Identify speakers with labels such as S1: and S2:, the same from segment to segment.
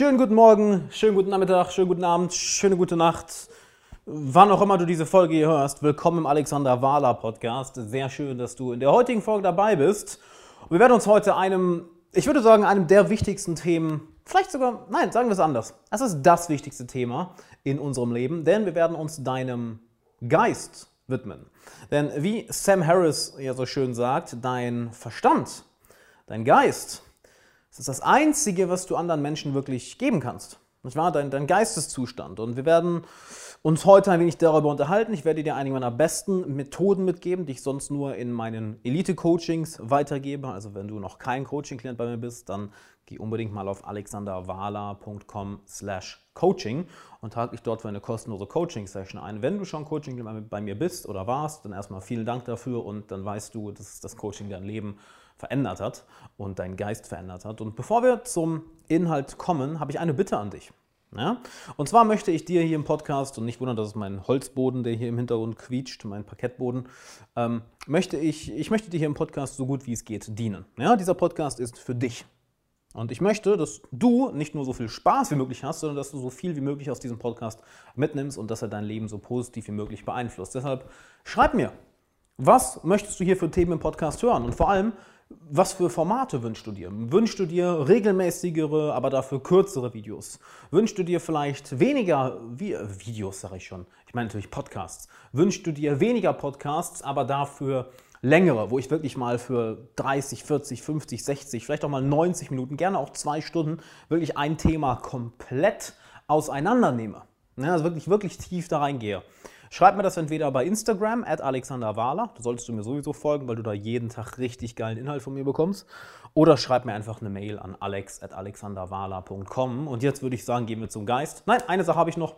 S1: Schönen guten Morgen, schönen guten Nachmittag, schönen guten Abend, schöne gute Nacht. Wann auch immer du diese Folge hier hörst, willkommen im Alexander Wahler Podcast. Sehr schön, dass du in der heutigen Folge dabei bist. Und wir werden uns heute einem, ich würde sagen, einem der wichtigsten Themen, vielleicht sogar, nein, sagen wir es anders. Es ist das wichtigste Thema in unserem Leben, denn wir werden uns deinem Geist widmen. Denn wie Sam Harris ja so schön sagt, dein Verstand, dein Geist, es ist das Einzige, was du anderen Menschen wirklich geben kannst. Das war dein, dein Geisteszustand. Und wir werden uns heute ein wenig darüber unterhalten. Ich werde dir einige meiner besten Methoden mitgeben, die ich sonst nur in meinen Elite-Coachings weitergebe. Also wenn du noch kein Coaching-Klient bei mir bist, dann geh unbedingt mal auf alexanderwala.com slash coaching und trage dich dort für eine kostenlose Coaching-Session ein. Wenn du schon Coaching bei mir bist oder warst, dann erstmal vielen Dank dafür und dann weißt du, dass das Coaching dein Leben verändert hat und deinen Geist verändert hat. Und bevor wir zum Inhalt kommen, habe ich eine Bitte an dich. Ja? Und zwar möchte ich dir hier im Podcast, und nicht wundern, dass es mein Holzboden, der hier im Hintergrund quietscht, mein Parkettboden, ähm, möchte ich, ich möchte dir hier im Podcast so gut wie es geht dienen. Ja? Dieser Podcast ist für dich. Und ich möchte, dass du nicht nur so viel Spaß wie möglich hast, sondern dass du so viel wie möglich aus diesem Podcast mitnimmst und dass er dein Leben so positiv wie möglich beeinflusst. Deshalb schreib mir, was möchtest du hier für Themen im Podcast hören? Und vor allem, was für Formate wünschst du dir? Wünschst du dir regelmäßigere, aber dafür kürzere Videos? Wünschst du dir vielleicht weniger Vi Videos, sage ich schon. Ich meine natürlich Podcasts. Wünschst du dir weniger Podcasts, aber dafür längere, wo ich wirklich mal für 30, 40, 50, 60, vielleicht auch mal 90 Minuten, gerne auch zwei Stunden, wirklich ein Thema komplett auseinandernehme. Ja, also wirklich, wirklich tief da reingehe. Schreib mir das entweder bei Instagram, at alexanderwahler, da solltest du mir sowieso folgen, weil du da jeden Tag richtig geilen Inhalt von mir bekommst. Oder schreib mir einfach eine Mail an alex at alexanderwahler.com. Und jetzt würde ich sagen, gehen wir zum Geist. Nein, eine Sache habe ich noch.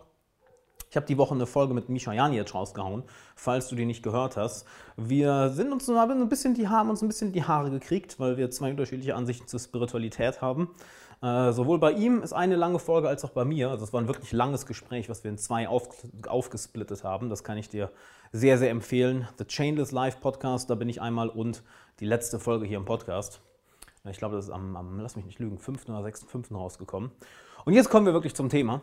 S1: Ich habe die Woche eine Folge mit Misha Janic rausgehauen, falls du die nicht gehört hast. Wir sind uns ein bisschen die, haben uns ein bisschen die Haare gekriegt, weil wir zwei unterschiedliche Ansichten zur Spiritualität haben. Äh, sowohl bei ihm ist eine lange Folge als auch bei mir. Also es war ein wirklich langes Gespräch, was wir in zwei auf, aufgesplittet haben. Das kann ich dir sehr, sehr empfehlen. The Chainless Live Podcast, da bin ich einmal und die letzte Folge hier im Podcast. Ich glaube, das ist am, am lass mich nicht lügen, 5. oder 6.5. rausgekommen. Und jetzt kommen wir wirklich zum Thema.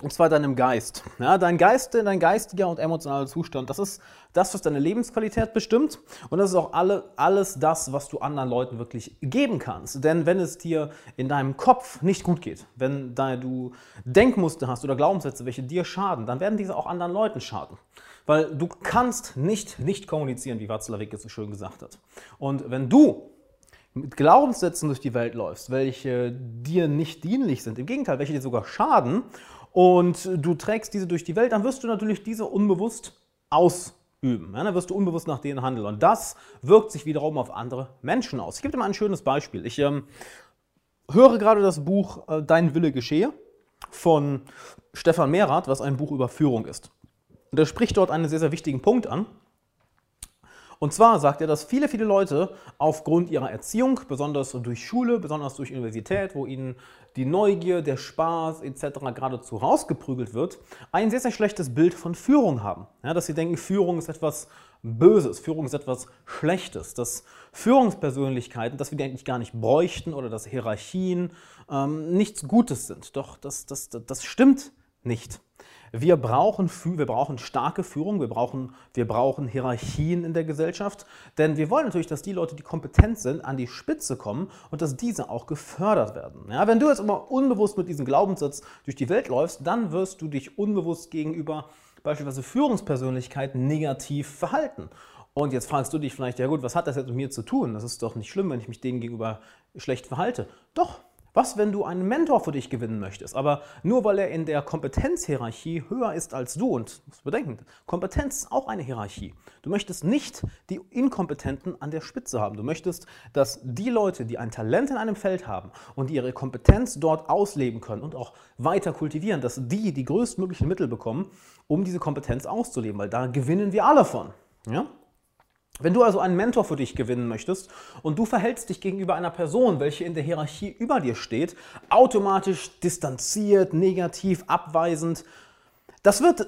S1: Und zwar deinem Geist. Ja, dein Geist, dein geistiger und emotionaler Zustand, das ist das, was deine Lebensqualität bestimmt. Und das ist auch alle, alles das, was du anderen Leuten wirklich geben kannst. Denn wenn es dir in deinem Kopf nicht gut geht, wenn du Denkmuster hast oder Glaubenssätze, welche dir schaden, dann werden diese auch anderen Leuten schaden. Weil du kannst nicht nicht kommunizieren, wie Watzlawick es so schön gesagt hat. Und wenn du mit Glaubenssätzen durch die Welt läufst, welche dir nicht dienlich sind, im Gegenteil, welche dir sogar schaden und du trägst diese durch die Welt, dann wirst du natürlich diese unbewusst ausüben. Ja, dann wirst du unbewusst nach denen handeln. Und das wirkt sich wiederum auf andere Menschen aus. Ich gebe dir mal ein schönes Beispiel. Ich ähm, höre gerade das Buch äh, Dein Wille geschehe von Stefan Mehrath, was ein Buch über Führung ist. Und er spricht dort einen sehr, sehr wichtigen Punkt an. Und zwar sagt er, dass viele, viele Leute aufgrund ihrer Erziehung, besonders durch Schule, besonders durch Universität, wo ihnen die Neugier, der Spaß etc. geradezu rausgeprügelt wird, ein sehr, sehr schlechtes Bild von Führung haben. Ja, dass sie denken, Führung ist etwas Böses, Führung ist etwas Schlechtes, dass Führungspersönlichkeiten, dass wir die eigentlich gar nicht bräuchten oder dass Hierarchien ähm, nichts Gutes sind. Doch das, das, das stimmt nicht. Wir brauchen, wir brauchen starke Führung, wir brauchen, wir brauchen Hierarchien in der Gesellschaft, denn wir wollen natürlich, dass die Leute, die kompetent sind, an die Spitze kommen und dass diese auch gefördert werden. Ja, wenn du jetzt immer unbewusst mit diesem Glaubenssatz durch die Welt läufst, dann wirst du dich unbewusst gegenüber beispielsweise Führungspersönlichkeiten negativ verhalten. Und jetzt fragst du dich vielleicht, ja gut, was hat das jetzt mit mir zu tun? Das ist doch nicht schlimm, wenn ich mich denen gegenüber schlecht verhalte. Doch, was, wenn du einen Mentor für dich gewinnen möchtest, aber nur weil er in der Kompetenzhierarchie höher ist als du und musst bedenken, Kompetenz ist auch eine Hierarchie. Du möchtest nicht die Inkompetenten an der Spitze haben. Du möchtest, dass die Leute, die ein Talent in einem Feld haben und ihre Kompetenz dort ausleben können und auch weiter kultivieren, dass die die größtmöglichen Mittel bekommen, um diese Kompetenz auszuleben, weil da gewinnen wir alle von. Ja? Wenn du also einen Mentor für dich gewinnen möchtest und du verhältst dich gegenüber einer Person, welche in der Hierarchie über dir steht, automatisch distanziert, negativ, abweisend, das wird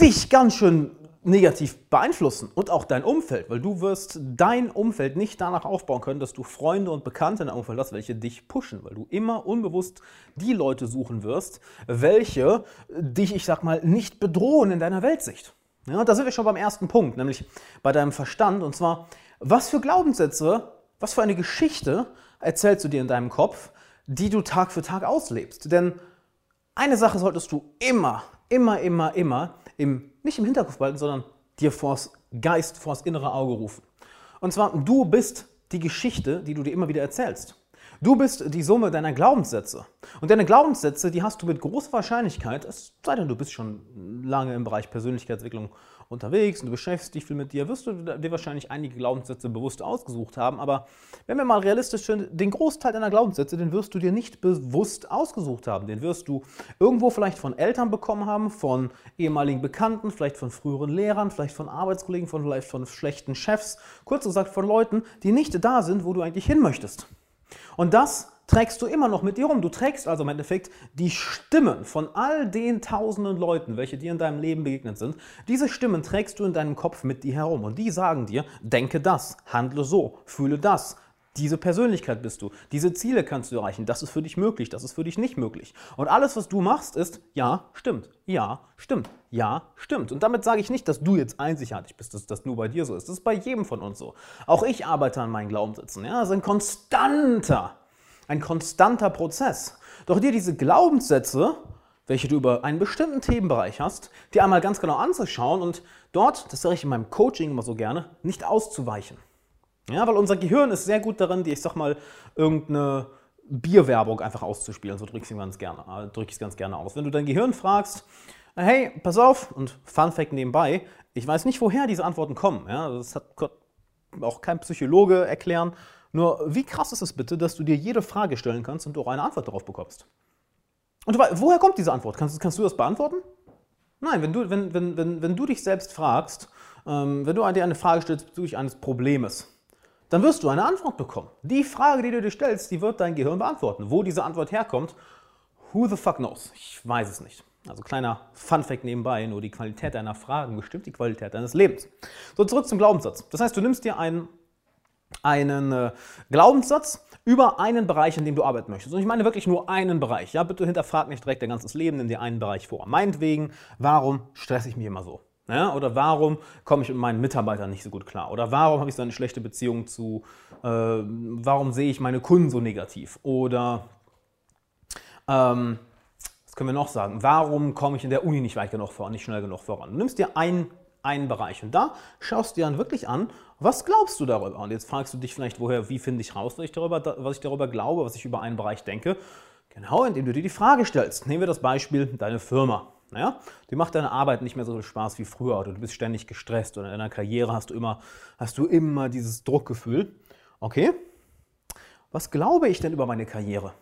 S1: dich ganz schön negativ beeinflussen und auch dein Umfeld, weil du wirst dein Umfeld nicht danach aufbauen können, dass du Freunde und Bekannte in deinem Umfeld hast, welche dich pushen, weil du immer unbewusst die Leute suchen wirst, welche dich, ich sag mal, nicht bedrohen in deiner Weltsicht. Ja, da sind wir schon beim ersten Punkt, nämlich bei deinem Verstand und zwar, was für Glaubenssätze, was für eine Geschichte erzählst du dir in deinem Kopf, die du Tag für Tag auslebst? Denn eine Sache solltest du immer, immer, immer, immer im, nicht im Hinterkopf behalten, sondern dir vors Geist, vors innere Auge rufen. Und zwar, du bist die Geschichte, die du dir immer wieder erzählst. Du bist die Summe deiner Glaubenssätze. Und deine Glaubenssätze, die hast du mit großer Wahrscheinlichkeit, es sei denn, du bist schon lange im Bereich Persönlichkeitsentwicklung unterwegs und du beschäftigst dich viel mit dir, wirst du dir wahrscheinlich einige Glaubenssätze bewusst ausgesucht haben. Aber wenn wir mal realistisch sind, den Großteil deiner Glaubenssätze, den wirst du dir nicht bewusst ausgesucht haben. Den wirst du irgendwo vielleicht von Eltern bekommen haben, von ehemaligen Bekannten, vielleicht von früheren Lehrern, vielleicht von Arbeitskollegen, von vielleicht von schlechten Chefs. Kurz gesagt von Leuten, die nicht da sind, wo du eigentlich hin möchtest. Und das trägst du immer noch mit dir rum. Du trägst also im Endeffekt die Stimmen von all den tausenden Leuten, welche dir in deinem Leben begegnet sind. Diese Stimmen trägst du in deinem Kopf mit dir herum und die sagen dir, denke das, handle so, fühle das. Diese Persönlichkeit bist du. Diese Ziele kannst du erreichen. Das ist für dich möglich. Das ist für dich nicht möglich. Und alles, was du machst, ist ja, stimmt. Ja, stimmt. Ja, stimmt. Und damit sage ich nicht, dass du jetzt einzigartig bist, dass das nur bei dir so ist. Das ist bei jedem von uns so. Auch ich arbeite an meinen Glaubenssätzen. Ja, das ist ein konstanter ein konstanter Prozess. Doch dir diese Glaubenssätze, welche du über einen bestimmten Themenbereich hast, dir einmal ganz genau anzuschauen und dort, das sage ich in meinem Coaching immer so gerne, nicht auszuweichen. Ja, weil unser Gehirn ist sehr gut darin, die, ich sag mal, irgendeine Bierwerbung einfach auszuspielen. So drücke ich es ganz gerne, äh, ganz gerne aus. Wenn du dein Gehirn fragst, hey, pass auf, und Fun Fact nebenbei, ich weiß nicht, woher diese Antworten kommen. Ja, das hat auch kein Psychologe erklären. Nur wie krass ist es bitte, dass du dir jede Frage stellen kannst und auch eine Antwort darauf bekommst? Und du, woher kommt diese Antwort? Kannst, kannst du das beantworten? Nein, wenn du, wenn, wenn, wenn, wenn du dich selbst fragst, ähm, wenn du dir eine Frage stellst bezüglich eines Problems, dann wirst du eine Antwort bekommen. Die Frage, die du dir stellst, die wird dein Gehirn beantworten. Wo diese Antwort herkommt, who the fuck knows? Ich weiß es nicht. Also kleiner Fun-Fact nebenbei, nur die Qualität deiner Fragen bestimmt die Qualität deines Lebens. So, zurück zum Glaubenssatz. Das heißt, du nimmst dir einen einen äh, Glaubenssatz über einen Bereich, in dem du arbeiten möchtest. Und ich meine wirklich nur einen Bereich. Ja, bitte hinterfrag nicht direkt dein ganzes Leben, nimm dir einen Bereich vor. Meinetwegen, warum stresse ich mich immer so? Ja, oder warum komme ich mit meinen Mitarbeitern nicht so gut klar? Oder warum habe ich so eine schlechte Beziehung zu, äh, warum sehe ich meine Kunden so negativ? Oder, ähm, was können wir noch sagen? Warum komme ich in der Uni nicht weit genug voran, nicht schnell genug voran? Du nimmst dir einen, einen Bereich und da schaust du dir dann wirklich an, was glaubst du darüber? Und jetzt fragst du dich vielleicht, woher, wie finde ich raus, was ich, darüber, was ich darüber glaube, was ich über einen Bereich denke? Genau, indem du dir die Frage stellst. Nehmen wir das Beispiel, deine Firma. Naja, die macht deine Arbeit nicht mehr so viel Spaß wie früher oder du bist ständig gestresst oder in deiner Karriere hast du immer, hast du immer dieses Druckgefühl. Okay, was glaube ich denn über meine Karriere?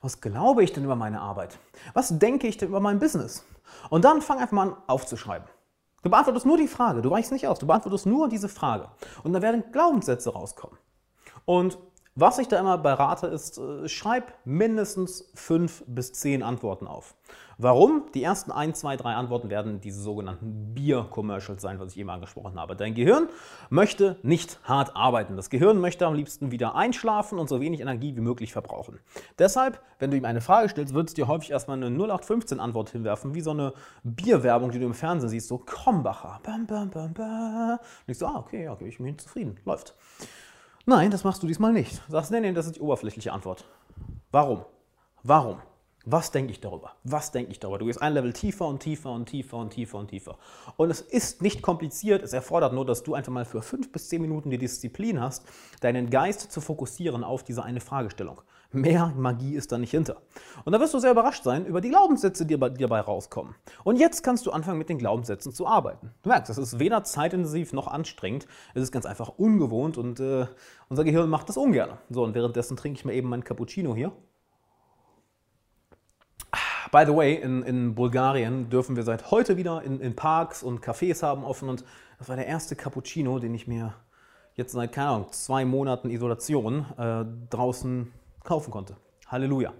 S1: Was glaube ich denn über meine Arbeit? Was denke ich denn über mein Business? Und dann fang einfach mal an aufzuschreiben. Du beantwortest nur die Frage, du weichst nicht aus, du beantwortest nur diese Frage. Und dann werden Glaubenssätze rauskommen. Und was ich da immer berate, ist, äh, schreib mindestens fünf bis zehn Antworten auf. Warum? Die ersten ein, zwei, drei Antworten werden diese sogenannten Bier-Commercials sein, was ich eben angesprochen habe. Dein Gehirn möchte nicht hart arbeiten. Das Gehirn möchte am liebsten wieder einschlafen und so wenig Energie wie möglich verbrauchen. Deshalb, wenn du ihm eine Frage stellst, wird es dir häufig erstmal eine 0815-Antwort hinwerfen, wie so eine Bierwerbung, die du im Fernsehen siehst, so Krombacher. Bam, bam, bam, bam. Und ich so, ah, okay, okay, ich bin zufrieden, läuft. Nein, das machst du diesmal nicht. Sagst, nee, nee, das ist die oberflächliche Antwort. Warum? Warum? Was denke ich darüber? Was denke ich darüber? Du gehst ein Level tiefer und tiefer und tiefer und tiefer und tiefer. Und es ist nicht kompliziert, es erfordert nur, dass du einfach mal für fünf bis zehn Minuten die Disziplin hast, deinen Geist zu fokussieren auf diese eine Fragestellung. Mehr Magie ist da nicht hinter. Und da wirst du sehr überrascht sein über die Glaubenssätze, die dabei rauskommen. Und jetzt kannst du anfangen, mit den Glaubenssätzen zu arbeiten. Du merkst, das ist weder zeitintensiv noch anstrengend. Es ist ganz einfach ungewohnt und äh, unser Gehirn macht das ungern. So, und währenddessen trinke ich mir eben meinen Cappuccino hier. By the way, in, in Bulgarien dürfen wir seit heute wieder in, in, Parks und Cafés haben offen und das war der erste Cappuccino, den ich mir jetzt seit, keine Ahnung, zwei Monaten Isolation äh, draußen kaufen konnte. Halleluja.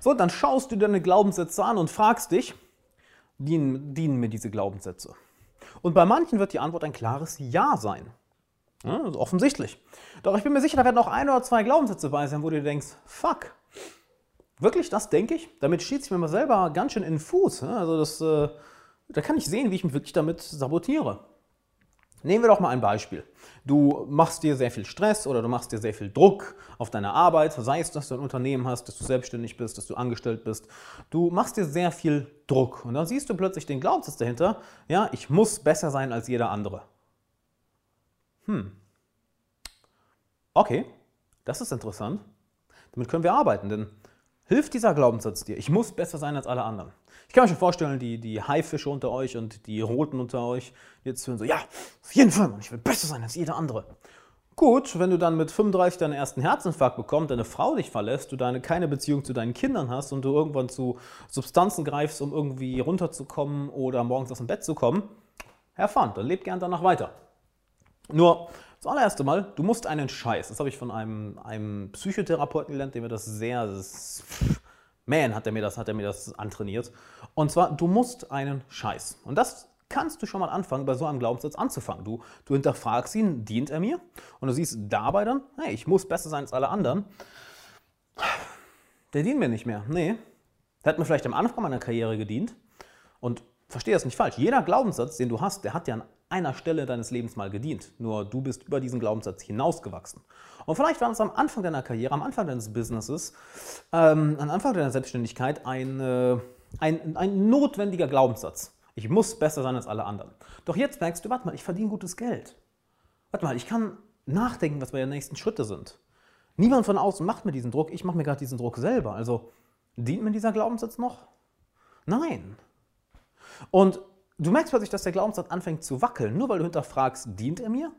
S1: So, dann schaust du deine Glaubenssätze an und fragst dich, dienen, dienen mir diese Glaubenssätze? Und bei manchen wird die Antwort ein klares Ja sein. Ja, offensichtlich. Doch ich bin mir sicher, da werden auch ein oder zwei Glaubenssätze dabei sein, wo du denkst, fuck, wirklich, das denke ich? Damit schießt ich mir mal selber ganz schön in den Fuß. Also das, äh, da kann ich sehen, wie ich mich wirklich damit sabotiere. Nehmen wir doch mal ein Beispiel. Du machst dir sehr viel Stress oder du machst dir sehr viel Druck auf deine Arbeit, sei es, dass du ein Unternehmen hast, dass du selbstständig bist, dass du angestellt bist. Du machst dir sehr viel Druck und dann siehst du plötzlich den Glaubenssatz dahinter, ja, ich muss besser sein als jeder andere. Hm. Okay, das ist interessant. Damit können wir arbeiten, denn hilft dieser Glaubenssatz dir? Ich muss besser sein als alle anderen. Ich kann mir schon vorstellen, die, die Haifische unter euch und die Roten unter euch jetzt hören so, ja, auf jeden Fall, Mann, ich will besser sein als jeder andere. Gut, wenn du dann mit 35 deinen ersten Herzinfarkt bekommst, deine Frau dich verlässt, du deine, keine Beziehung zu deinen Kindern hast und du irgendwann zu Substanzen greifst, um irgendwie runterzukommen oder morgens aus dem Bett zu kommen, Herr Fun, dann lebt gern danach weiter. Nur, das allererste Mal, du musst einen Scheiß. Das habe ich von einem, einem Psychotherapeuten gelernt, der mir das sehr, das, man, hat er mir das, mir das antrainiert. Und zwar, du musst einen Scheiß. Und das kannst du schon mal anfangen, bei so einem Glaubenssatz anzufangen. Du, du hinterfragst ihn, dient er mir? Und du siehst dabei dann, hey, ich muss besser sein als alle anderen. Der dient mir nicht mehr. Nee. Der hat mir vielleicht am Anfang meiner Karriere gedient. Und verstehe das nicht falsch. Jeder Glaubenssatz, den du hast, der hat ja an einer Stelle deines Lebens mal gedient. Nur du bist über diesen Glaubenssatz hinausgewachsen. Und vielleicht war es am Anfang deiner Karriere, am Anfang deines Businesses, ähm, am Anfang deiner Selbstständigkeit ein, äh, ein, ein notwendiger Glaubenssatz. Ich muss besser sein als alle anderen. Doch jetzt merkst du, warte mal, ich verdiene gutes Geld. Warte mal, ich kann nachdenken, was meine nächsten Schritte sind. Niemand von außen macht mir diesen Druck, ich mache mir gerade diesen Druck selber. Also dient mir dieser Glaubenssatz noch? Nein. Und du merkst plötzlich, dass der Glaubenssatz anfängt zu wackeln, nur weil du hinterfragst, dient er mir?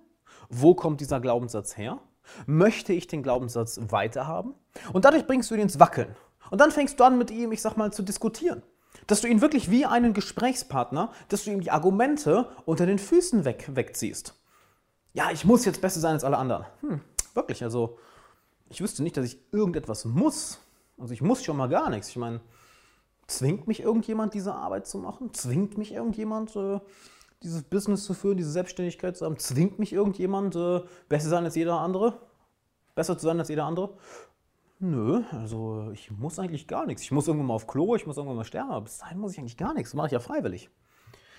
S1: Wo kommt dieser Glaubenssatz her? Möchte ich den Glaubenssatz weiterhaben? Und dadurch bringst du ihn ins Wackeln. Und dann fängst du an, mit ihm, ich sag mal, zu diskutieren. Dass du ihn wirklich wie einen Gesprächspartner, dass du ihm die Argumente unter den Füßen weg, wegziehst. Ja, ich muss jetzt besser sein als alle anderen. Hm, wirklich, also ich wüsste nicht, dass ich irgendetwas muss. Also ich muss schon mal gar nichts. Ich meine, Zwingt mich irgendjemand, diese Arbeit zu machen? Zwingt mich irgendjemand, äh, dieses Business zu führen, diese Selbstständigkeit zu haben? Zwingt mich irgendjemand, äh, besser sein als jeder andere? Besser zu sein als jeder andere? Nö, also ich muss eigentlich gar nichts. Ich muss irgendwann mal auf Klo, ich muss irgendwann mal sterben, aber bis dahin muss ich eigentlich gar nichts. Das mache ich ja freiwillig.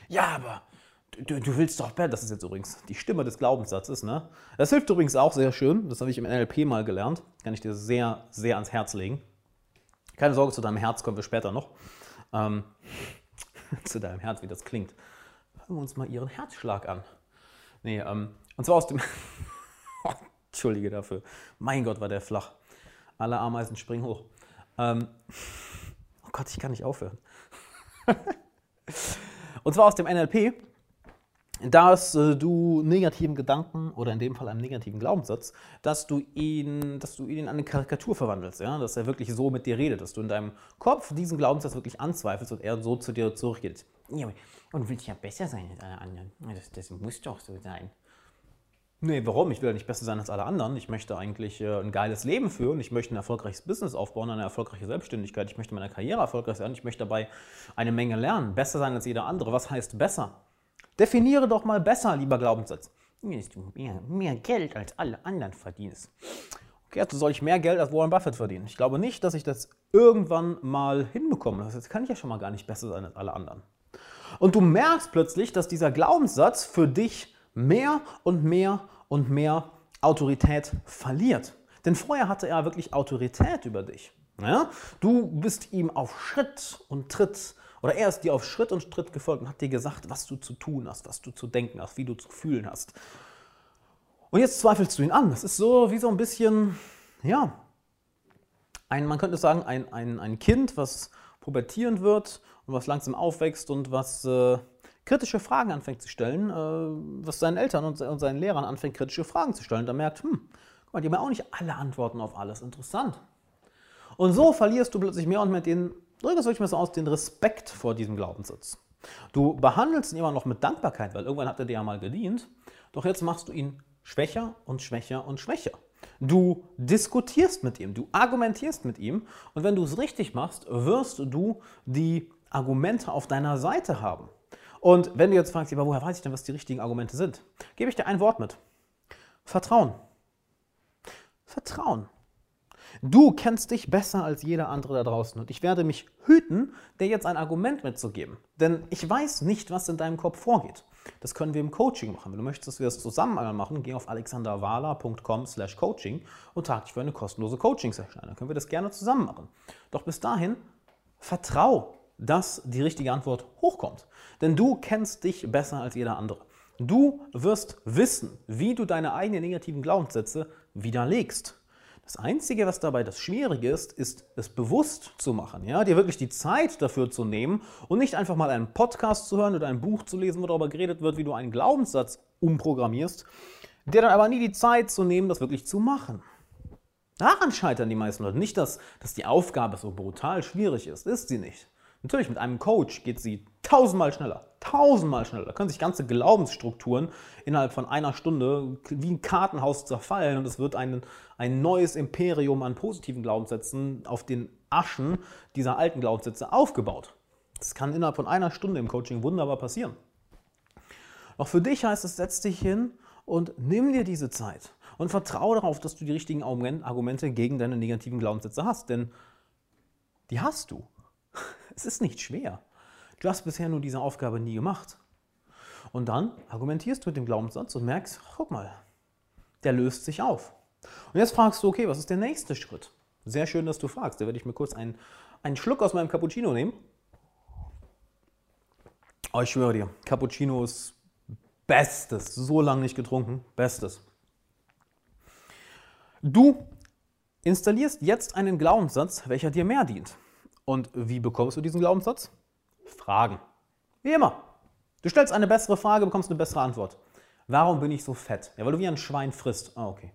S1: Ja, aber du, du willst doch besser. Das ist jetzt übrigens die Stimme des Glaubenssatzes, ne? Das hilft übrigens auch sehr schön. Das habe ich im NLP mal gelernt. Kann ich dir sehr, sehr ans Herz legen. Keine Sorge, zu deinem Herz kommen wir später noch. Ähm, zu deinem Herz, wie das klingt. Hören wir uns mal ihren Herzschlag an. Nee, ähm, und zwar aus dem. Entschuldige dafür. Mein Gott, war der flach. Alle Ameisen springen hoch. Ähm, oh Gott, ich kann nicht aufhören. und zwar aus dem NLP dass äh, du negativen Gedanken oder in dem Fall einem negativen Glaubenssatz, dass du ihn, dass du ihn in eine Karikatur verwandelst, ja? dass er wirklich so mit dir redet, dass du in deinem Kopf diesen Glaubenssatz wirklich anzweifelst und er so zu dir zurückgeht. Ja, und willst ja besser sein als alle anderen. Das, das muss doch so sein. Nee, warum? Ich will ja nicht besser sein als alle anderen. Ich möchte eigentlich äh, ein geiles Leben führen. Ich möchte ein erfolgreiches Business aufbauen, eine erfolgreiche Selbstständigkeit. Ich möchte meine Karriere erfolgreich sein. Ich möchte dabei eine Menge lernen. Besser sein als jeder andere. Was heißt besser? Definiere doch mal besser, lieber Glaubenssatz. Dass du mehr, mehr Geld als alle anderen verdienst. Okay, also soll ich mehr Geld als Warren Buffett verdienen? Ich glaube nicht, dass ich das irgendwann mal hinbekomme. Das kann ich ja schon mal gar nicht besser sein als alle anderen. Und du merkst plötzlich, dass dieser Glaubenssatz für dich mehr und mehr und mehr Autorität verliert. Denn vorher hatte er wirklich Autorität über dich. Ja? Du bist ihm auf Schritt und Tritt oder er ist dir auf Schritt und Schritt gefolgt und hat dir gesagt, was du zu tun hast, was du zu denken hast, wie du zu fühlen hast. Und jetzt zweifelst du ihn an. Das ist so wie so ein bisschen, ja, ein, man könnte sagen, ein, ein, ein Kind, was pubertierend wird und was langsam aufwächst und was äh, kritische Fragen anfängt zu stellen, äh, was seinen Eltern und, und, seinen Lehrern anfängt, kritische Fragen zu stellen. Da merkt, hm, guck mal, die haben ja auch nicht alle Antworten auf alles. Interessant. Und so verlierst du plötzlich mehr und mehr den drücke es euch mal so aus, den Respekt vor diesem Glaubenssatz. Du behandelst ihn immer noch mit Dankbarkeit, weil irgendwann hat er dir ja mal gedient, doch jetzt machst du ihn schwächer und schwächer und schwächer. Du diskutierst mit ihm, du argumentierst mit ihm und wenn du es richtig machst, wirst du die Argumente auf deiner Seite haben. Und wenn du jetzt fragst, aber woher weiß ich denn, was die richtigen Argumente sind, gebe ich dir ein Wort mit. Vertrauen. Vertrauen. Du kennst dich besser als jeder andere da draußen und ich werde mich hüten, dir jetzt ein Argument mitzugeben. Denn ich weiß nicht, was in deinem Kopf vorgeht. Das können wir im Coaching machen. Wenn du möchtest, dass wir das zusammen einmal machen, geh auf alexanderwala.com slash coaching und trag dich für eine kostenlose Coaching-Session ein. Dann können wir das gerne zusammen machen. Doch bis dahin, vertrau, dass die richtige Antwort hochkommt. Denn du kennst dich besser als jeder andere. Du wirst wissen, wie du deine eigenen negativen Glaubenssätze widerlegst. Das Einzige, was dabei das Schwierige ist, ist es bewusst zu machen, ja, dir wirklich die Zeit dafür zu nehmen und nicht einfach mal einen Podcast zu hören oder ein Buch zu lesen, wo darüber geredet wird, wie du einen Glaubenssatz umprogrammierst, dir dann aber nie die Zeit zu nehmen, das wirklich zu machen. Daran scheitern die meisten Leute. Nicht, dass, dass die Aufgabe so brutal schwierig ist, ist sie nicht. Natürlich, mit einem Coach geht sie tausendmal schneller. Tausendmal schneller. Da können sich ganze Glaubensstrukturen innerhalb von einer Stunde wie ein Kartenhaus zerfallen und es wird ein, ein neues Imperium an positiven Glaubenssätzen auf den Aschen dieser alten Glaubenssätze aufgebaut. Das kann innerhalb von einer Stunde im Coaching wunderbar passieren. Auch für dich heißt es, setz dich hin und nimm dir diese Zeit und vertraue darauf, dass du die richtigen Argumente gegen deine negativen Glaubenssätze hast. Denn die hast du. Es ist nicht schwer. Du hast bisher nur diese Aufgabe nie gemacht. Und dann argumentierst du mit dem Glaubenssatz und merkst, guck mal, der löst sich auf. Und jetzt fragst du, okay, was ist der nächste Schritt? Sehr schön, dass du fragst. Da werde ich mir kurz einen, einen Schluck aus meinem Cappuccino nehmen. Oh, ich schwöre dir, Cappuccino ist Bestes. So lange nicht getrunken. Bestes. Du installierst jetzt einen Glaubenssatz, welcher dir mehr dient. Und wie bekommst du diesen Glaubenssatz? Fragen. Wie immer. Du stellst eine bessere Frage, bekommst eine bessere Antwort. Warum bin ich so fett? Ja, weil du wie ein Schwein frisst. Ah, okay.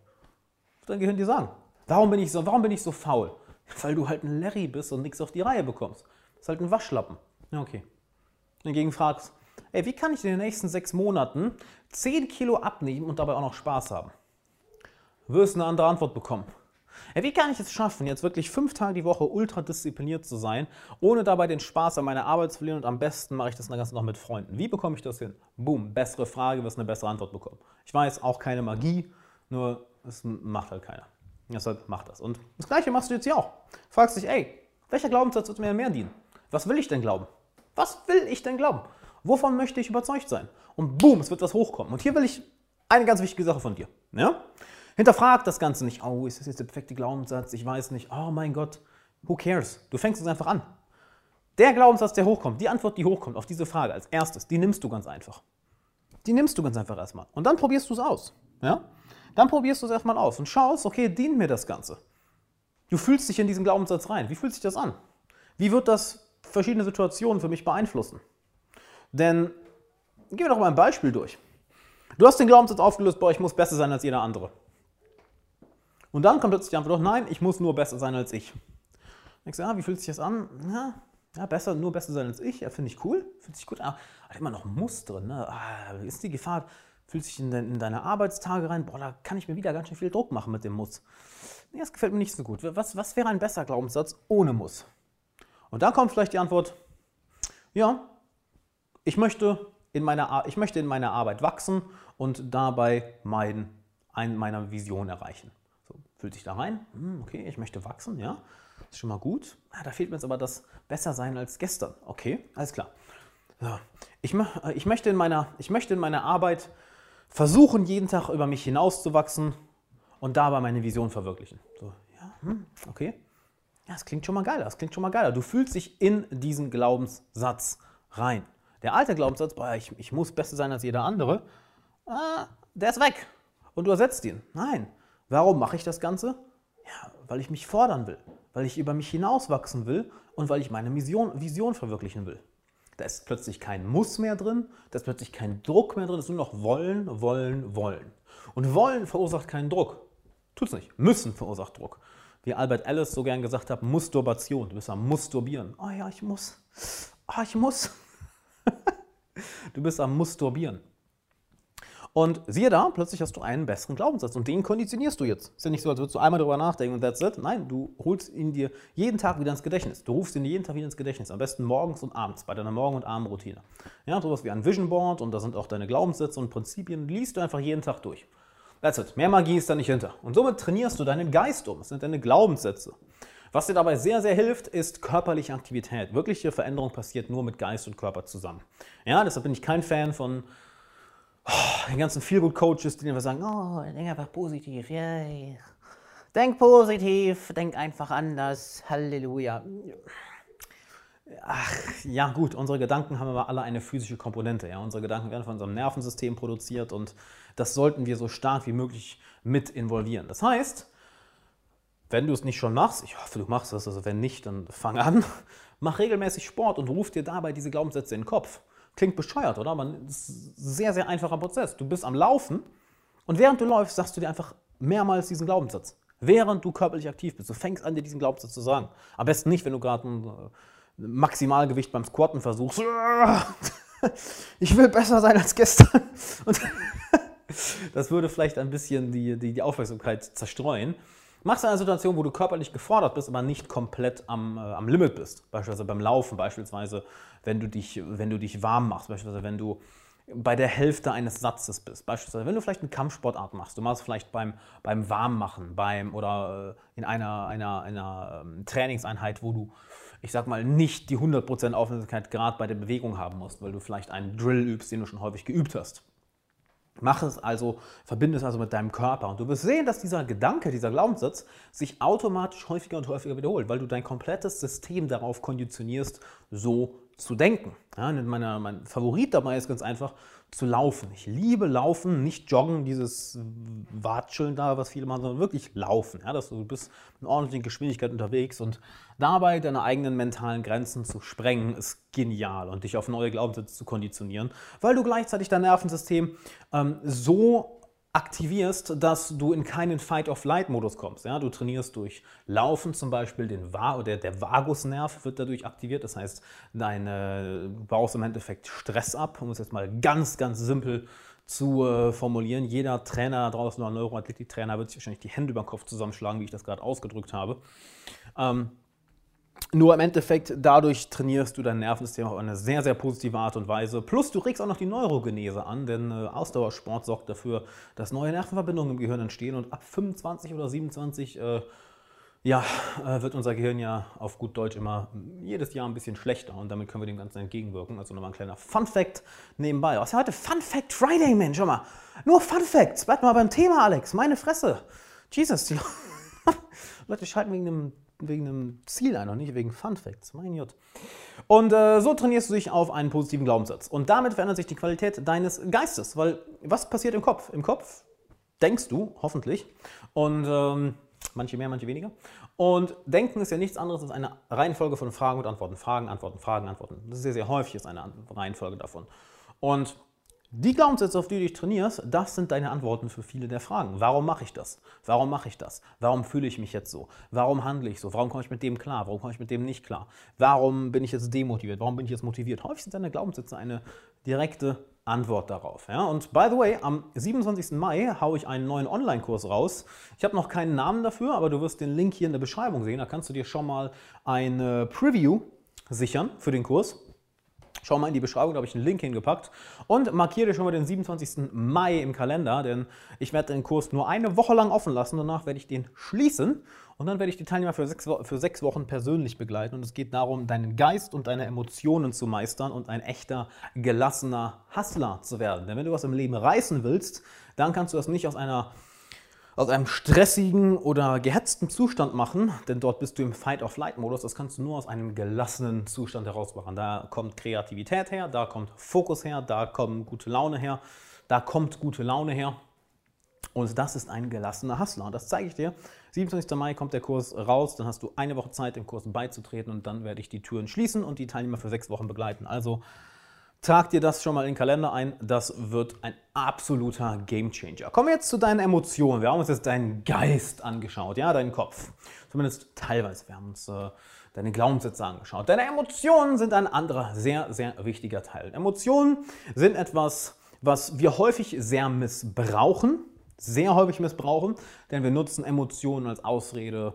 S1: Dein Gehirn dir sagen. Warum bin ich so, warum bin ich so faul? Weil du halt ein Larry bist und nichts auf die Reihe bekommst. Das ist halt ein Waschlappen. Ja, okay. Hingegen fragst, ey, wie kann ich in den nächsten sechs Monaten 10 Kilo abnehmen und dabei auch noch Spaß haben? Wirst eine andere Antwort bekommen. Ja, wie kann ich es schaffen, jetzt wirklich fünf Tage die Woche ultra diszipliniert zu sein, ohne dabei den Spaß an meiner Arbeit zu verlieren und am besten mache ich das dann ganz noch mit Freunden? Wie bekomme ich das hin? Boom, bessere Frage, wirst eine bessere Antwort bekommen. Ich weiß, auch keine Magie, nur es macht halt keiner. Deshalb mach das. Und das Gleiche machst du jetzt hier auch. Fragst dich, ey, welcher Glaubenssatz wird mir mehr dienen? Was will ich denn glauben? Was will ich denn glauben? Wovon möchte ich überzeugt sein? Und boom, es wird was hochkommen. Und hier will ich eine ganz wichtige Sache von dir. Ja? Hinterfrag das Ganze nicht. Oh, ist das jetzt der perfekte Glaubenssatz? Ich weiß nicht. Oh mein Gott, who cares? Du fängst es einfach an. Der Glaubenssatz, der hochkommt, die Antwort, die hochkommt auf diese Frage als erstes, die nimmst du ganz einfach. Die nimmst du ganz einfach erstmal. Und dann probierst du es aus. Ja? Dann probierst du es erstmal aus und schaust, okay, dient mir das Ganze? Du fühlst dich in diesen Glaubenssatz rein. Wie fühlt sich das an? Wie wird das verschiedene Situationen für mich beeinflussen? Denn, gehen wir doch mal ein Beispiel durch. Du hast den Glaubenssatz aufgelöst, boah, ich muss besser sein als jeder andere. Und dann kommt plötzlich die Antwort, nein, ich muss nur besser sein als ich. Denkst du, ja, wie fühlt sich das an? Ja, ja besser, nur besser sein als ich, ja, finde ich cool, fühlt sich gut an. Ah, immer noch Muss drin, ne? Ah, ist die Gefahr, fühlt sich in, de, in, deine Arbeitstage rein, boah, da kann ich mir wieder ganz schön viel Druck machen mit dem Muss. Nee, das gefällt mir nicht so gut. Was, was wäre ein besser Glaubenssatz ohne Muss? Und dann kommt vielleicht die Antwort, ja, ich möchte in meiner, ich möchte in meiner Arbeit wachsen und dabei mein, ein, meiner Vision erreichen fühlt sich da rein, hm, okay, ich möchte wachsen, ja, ist schon mal gut. Ah, da fehlt mir jetzt aber das Bessersein als gestern. Okay, alles klar. So. Ich, äh, ich, möchte in meiner, ich möchte in meiner Arbeit versuchen, jeden Tag über mich hinauszuwachsen und dabei meine Vision verwirklichen. So, ja, hm, okay. Ja, das klingt schon mal geiler, das klingt schon mal geiler. Du fühlst dich in diesen Glaubenssatz rein. Der alte Glaubenssatz, boah, ich, ich muss besser sein als jeder andere, ah, der ist weg. Und du ersetzt ihn. Nein, Warum mache ich das Ganze? Ja, weil ich mich fordern will, weil ich über mich hinauswachsen will und weil ich meine Vision, Vision verwirklichen will. Da ist plötzlich kein Muss mehr drin, da ist plötzlich kein Druck mehr drin, es ist nur noch wollen, wollen, wollen. Und wollen verursacht keinen Druck. Tut es nicht. Müssen verursacht Druck. Wie Albert Ellis so gern gesagt hat, Musturbation. Du bist am Musturbieren. Oh ja, ich muss. Oh, ich muss. du bist am Musturbieren. Und siehe da, plötzlich hast du einen besseren Glaubenssatz und den konditionierst du jetzt. Ist ja nicht so, als würdest du einmal darüber nachdenken und that's it. Nein, du holst ihn dir jeden Tag wieder ins Gedächtnis. Du rufst ihn jeden Tag wieder ins Gedächtnis. Am besten morgens und abends bei deiner Morgen- und Abendroutine. Ja, sowas wie ein Vision Board und da sind auch deine Glaubenssätze und Prinzipien. Liest du einfach jeden Tag durch. That's it. Mehr Magie ist da nicht hinter. Und somit trainierst du deinen Geist um. Das sind deine Glaubenssätze. Was dir dabei sehr, sehr hilft, ist körperliche Aktivität. Wirkliche Veränderung passiert nur mit Geist und Körper zusammen. Ja, deshalb bin ich kein Fan von oh, den ganzen Feelgood-Coaches, die einfach sagen, oh, denk einfach positiv, yay. Denk positiv, denk einfach anders, Halleluja. Ach, ja gut, unsere Gedanken haben aber alle eine physische Komponente. Ja? Unsere Gedanken werden von unserem Nervensystem produziert und das sollten wir so stark wie möglich mit involvieren. Das heißt, wenn du es nicht schon machst, ich hoffe, du machst es, also wenn nicht, dann fang an, mach regelmäßig Sport und ruf dir dabei diese Glaubenssätze in den Kopf. Klingt bescheuert, oder? Es ist ein sehr, sehr einfacher Prozess. Du bist am Laufen und während du läufst, sagst du dir einfach mehrmals diesen Glaubenssatz. Während du körperlich aktiv bist. Du fängst an, dir diesen Glaubenssatz zu sagen. Am besten nicht, wenn du gerade ein äh, Maximalgewicht beim Squatten versuchst. Ich will besser sein als gestern. Und das würde vielleicht ein bisschen die, die, die Aufmerksamkeit zerstreuen. Machst du eine Situation, wo du körperlich gefordert bist, aber nicht komplett am, äh, am Limit bist. Beispielsweise beim Laufen, beispielsweise wenn du, dich, wenn du dich warm machst, beispielsweise wenn du bei der Hälfte eines Satzes bist. Beispielsweise, wenn du vielleicht eine Kampfsportart machst, du machst vielleicht beim, beim Warmmachen beim, oder äh, in einer, einer, einer ähm, Trainingseinheit, wo du, ich sag mal, nicht die 100% Aufmerksamkeit gerade bei der Bewegung haben musst, weil du vielleicht einen Drill übst, den du schon häufig geübt hast. Mach es also, verbinde es also mit deinem Körper. Und du wirst sehen, dass dieser Gedanke, dieser Glaubenssatz sich automatisch häufiger und häufiger wiederholt, weil du dein komplettes System darauf konditionierst, so zu denken. Ja, meine, mein Favorit dabei ist ganz einfach zu laufen. Ich liebe Laufen, nicht Joggen, dieses Watscheln da, was viele machen, sondern wirklich Laufen. Ja, dass du bist in ordentlicher Geschwindigkeit unterwegs und dabei deine eigenen mentalen Grenzen zu sprengen, ist genial und dich auf neue Glaubenssätze zu konditionieren, weil du gleichzeitig dein Nervensystem ähm, so aktivierst, dass du in keinen Fight-of-Flight-Modus kommst. Ja, du trainierst durch Laufen zum Beispiel, den Va der, der Vagusnerv wird dadurch aktiviert. Das heißt, deine, baust im Endeffekt Stress ab, um es jetzt mal ganz, ganz simpel zu äh, formulieren. Jeder Trainer draußen, oder Neuroathletiktrainer, wird sich wahrscheinlich die Hände über den Kopf zusammenschlagen, wie ich das gerade ausgedrückt habe. Ähm, nur im Endeffekt, dadurch trainierst du dein Nervensystem auf eine sehr, sehr positive Art und Weise. Plus du regst auch noch die Neurogenese an, denn äh, Ausdauersport sorgt dafür, dass neue Nervenverbindungen im Gehirn entstehen und ab 25 oder 27 äh, ja, äh, wird unser Gehirn ja auf gut Deutsch immer jedes Jahr ein bisschen schlechter und damit können wir dem Ganzen entgegenwirken. Also nochmal ein kleiner Fun Fact nebenbei. Was ist ja heute Fun Fact Friday, Mensch, schau mal. Nur Fun Facts. Bleib mal beim Thema, Alex. Meine Fresse. Jesus, die Leute schalten wegen einem wegen einem Ziel ein und nicht wegen Fun Facts. Mein Gott. Und äh, so trainierst du dich auf einen positiven Glaubenssatz. Und damit verändert sich die Qualität deines Geistes. Weil was passiert im Kopf? Im Kopf denkst du, hoffentlich. Und ähm, manche mehr, manche weniger. Und Denken ist ja nichts anderes als eine Reihenfolge von Fragen und Antworten. Fragen, Antworten, Fragen, Antworten. Das ist sehr, sehr häufig ist eine Reihenfolge davon. Und die Glaubenssätze, auf die du dich trainierst, das sind deine Antworten für viele der Fragen. Warum mache ich das? Warum mache ich das? Warum fühle ich mich jetzt so? Warum handle ich so? Warum komme ich mit dem klar? Warum komme ich mit dem nicht klar? Warum bin ich jetzt demotiviert? Warum bin ich jetzt motiviert? Häufig sind deine Glaubenssätze eine direkte Antwort darauf. Ja? Und by the way, am 27. Mai haue ich einen neuen Online-Kurs raus. Ich habe noch keinen Namen dafür, aber du wirst den Link hier in der Beschreibung sehen. Da kannst du dir schon mal eine Preview sichern für den Kurs. Schau mal in die Beschreibung, da habe ich einen Link hingepackt. Und markiere schon mal den 27. Mai im Kalender, denn ich werde den Kurs nur eine Woche lang offen lassen. Danach werde ich den schließen und dann werde ich die Teilnehmer für sechs, für sechs Wochen persönlich begleiten. Und es geht darum, deinen Geist und deine Emotionen zu meistern und ein echter, gelassener Hustler zu werden. Denn wenn du was im Leben reißen willst, dann kannst du das nicht aus einer aus einem stressigen oder gehetzten Zustand machen, denn dort bist du im Fight-of-Flight-Modus. Das kannst du nur aus einem gelassenen Zustand heraus machen. Da kommt Kreativität her, da kommt Fokus her, da kommt gute Laune her, da kommt gute Laune her. Und das ist ein gelassener Hustler. Und das zeige ich dir. 27. Mai kommt der Kurs raus. Dann hast du eine Woche Zeit, dem Kurs beizutreten. Und dann werde ich die Türen schließen und die Teilnehmer für sechs Wochen begleiten. Also Trag dir das schon mal in den Kalender ein. Das wird ein absoluter Gamechanger. Kommen wir jetzt zu deinen Emotionen. Wir haben uns jetzt deinen Geist angeschaut, ja, deinen Kopf. Zumindest teilweise. Wir haben uns äh, deine Glaubenssätze angeschaut. Deine Emotionen sind ein anderer sehr, sehr wichtiger Teil. Emotionen sind etwas, was wir häufig sehr missbrauchen, sehr häufig missbrauchen, denn wir nutzen Emotionen als Ausrede.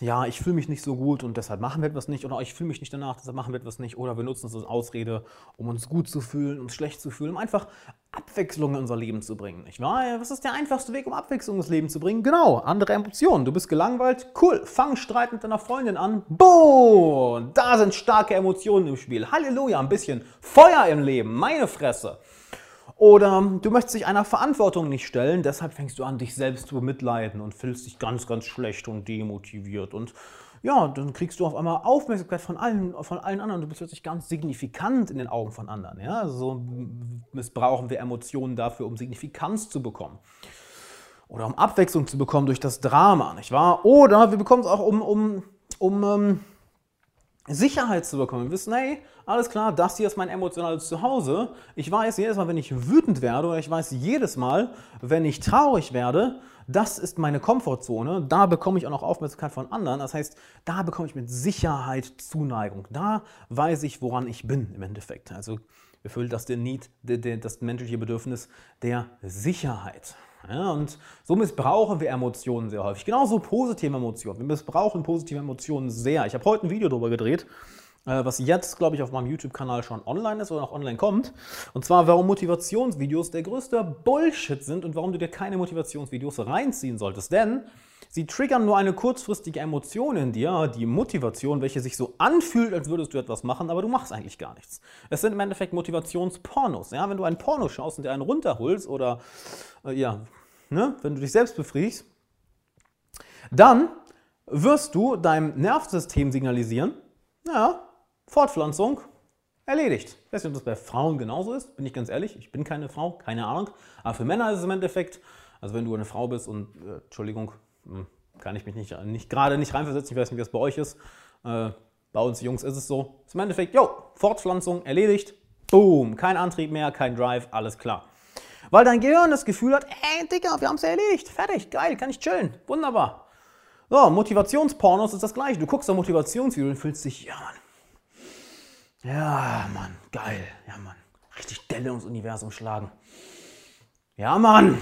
S1: Ja, ich fühle mich nicht so gut und deshalb machen wir etwas nicht. Oder ich fühle mich nicht danach, deshalb machen wir etwas nicht. Oder wir nutzen es als Ausrede, um uns gut zu fühlen, uns schlecht zu fühlen, um einfach Abwechslung in unser Leben zu bringen. Nicht wahr? Was ist der einfachste Weg, um Abwechslung ins Leben zu bringen? Genau, andere Emotionen. Du bist gelangweilt, cool, fang Streit mit deiner Freundin an. Boom! Da sind starke Emotionen im Spiel. Halleluja, ein bisschen Feuer im Leben, meine Fresse. Oder du möchtest dich einer Verantwortung nicht stellen, deshalb fängst du an, dich selbst zu bemitleiden und fühlst dich ganz, ganz schlecht und demotiviert. Und ja, dann kriegst du auf einmal Aufmerksamkeit von allen, von allen anderen. Du bist plötzlich ganz signifikant in den Augen von anderen. Ja? Also so missbrauchen wir Emotionen dafür, um Signifikanz zu bekommen. Oder um Abwechslung zu bekommen durch das Drama, nicht wahr? Oder wir bekommen es auch, um, um, um ähm, Sicherheit zu bekommen. Wir wissen, hey, alles klar, das hier ist mein emotionales Zuhause. Ich weiß jedes Mal, wenn ich wütend werde, oder ich weiß jedes Mal, wenn ich traurig werde, das ist meine Komfortzone. Da bekomme ich auch noch Aufmerksamkeit von anderen. Das heißt, da bekomme ich mit Sicherheit Zuneigung. Da weiß ich, woran ich bin im Endeffekt. Also erfüllt das den Need, das menschliche Bedürfnis der Sicherheit. Und so missbrauchen wir Emotionen sehr häufig. Genauso positive Emotionen. Wir missbrauchen positive Emotionen sehr. Ich habe heute ein Video darüber gedreht, äh, was jetzt, glaube ich, auf meinem YouTube-Kanal schon online ist oder noch online kommt. Und zwar, warum Motivationsvideos der größte Bullshit sind und warum du dir keine Motivationsvideos reinziehen solltest. Denn sie triggern nur eine kurzfristige Emotion in dir, die Motivation, welche sich so anfühlt, als würdest du etwas machen, aber du machst eigentlich gar nichts. Es sind im Endeffekt Motivationspornos. Ja? Wenn du einen Porno schaust und dir einen runterholst oder äh, ja, ne? wenn du dich selbst befriedigst, dann wirst du deinem Nervensystem signalisieren, ja, Fortpflanzung erledigt. Ich weiß nicht, ob das bei Frauen genauso ist, bin ich ganz ehrlich. Ich bin keine Frau, keine Ahnung. Aber für Männer ist es im Endeffekt, also wenn du eine Frau bist und, äh, Entschuldigung, kann ich mich nicht, nicht gerade nicht reinversetzen, ich weiß nicht, wie das bei euch ist. Äh, bei uns Jungs ist es so. Ist im Endeffekt, jo, Fortpflanzung erledigt, boom, kein Antrieb mehr, kein Drive, alles klar. Weil dein Gehirn das Gefühl hat, ey, Digga, wir haben es erledigt, fertig, geil, kann ich chillen, wunderbar. So, Motivationspornos ist das gleiche. Du guckst ein Motivationsvideo und fühlst dich, ja, Mann, ja, Mann, geil. Ja, Mann. Richtig Delle ums Universum schlagen. Ja, Mann.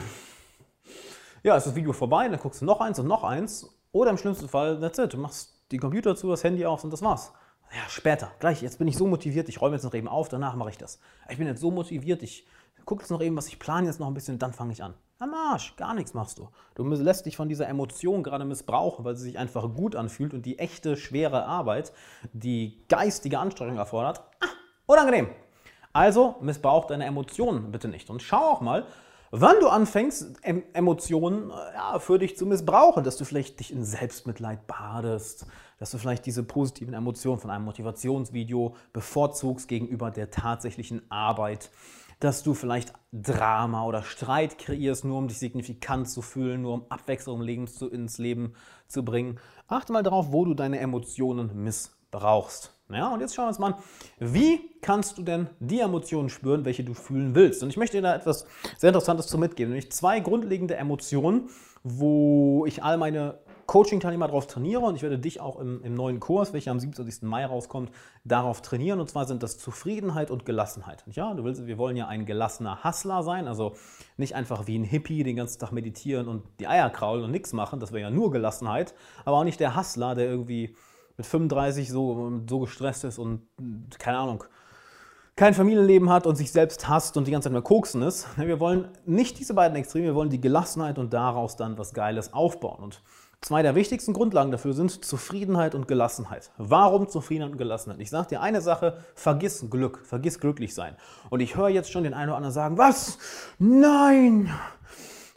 S1: Ja, ist das Video vorbei, dann guckst du noch eins und noch eins. Oder im schlimmsten Fall, that's it. Du machst die Computer zu, das Handy aus und das war's. Ja, später, gleich. Jetzt bin ich so motiviert, ich räume jetzt noch eben auf, danach mache ich das. Ich bin jetzt so motiviert, ich gucke jetzt noch eben, was ich plane jetzt noch ein bisschen, dann fange ich an. Am Arsch, gar nichts machst du. Du lässt dich von dieser Emotion gerade missbrauchen, weil sie sich einfach gut anfühlt und die echte, schwere Arbeit, die geistige Anstrengung erfordert, ah, unangenehm. Also missbrauch deine Emotionen bitte nicht. Und schau auch mal, wann du anfängst, Emotionen äh, ja, für dich zu missbrauchen, dass du vielleicht dich in Selbstmitleid badest, dass du vielleicht diese positiven Emotionen von einem Motivationsvideo bevorzugst gegenüber der tatsächlichen Arbeit dass du vielleicht Drama oder Streit kreierst, nur um dich signifikant zu fühlen, nur um Abwechslung ins Leben zu bringen. Achte mal darauf, wo du deine Emotionen missbrauchst. Ja, und jetzt schauen wir uns mal an, wie kannst du denn die Emotionen spüren, welche du fühlen willst? Und ich möchte dir da etwas sehr Interessantes zu mitgeben, nämlich zwei grundlegende Emotionen, wo ich all meine Coaching-Teilnehmer darauf trainiere und ich werde dich auch im, im, neuen Kurs, welcher am 27. Mai rauskommt, darauf trainieren. Und zwar sind das Zufriedenheit und Gelassenheit. Ja, du willst, wir wollen ja ein gelassener Hustler sein, also nicht einfach wie ein Hippie den ganzen Tag meditieren und die Eier kraulen und nichts machen, das wäre ja nur Gelassenheit, aber auch nicht der Hustler, der irgendwie mit 35 so, so gestresst ist und keine Ahnung, kein Familienleben hat und sich selbst hasst und die ganze Zeit nur koksen ist. Wir wollen nicht diese beiden Extreme, wir wollen die Gelassenheit und daraus dann was Geiles aufbauen. Und Zwei der wichtigsten Grundlagen dafür sind Zufriedenheit und Gelassenheit. Warum Zufriedenheit und Gelassenheit? Ich sage dir eine Sache, vergiss Glück, vergiss glücklich sein. Und ich höre jetzt schon den einen oder anderen sagen, was? Nein,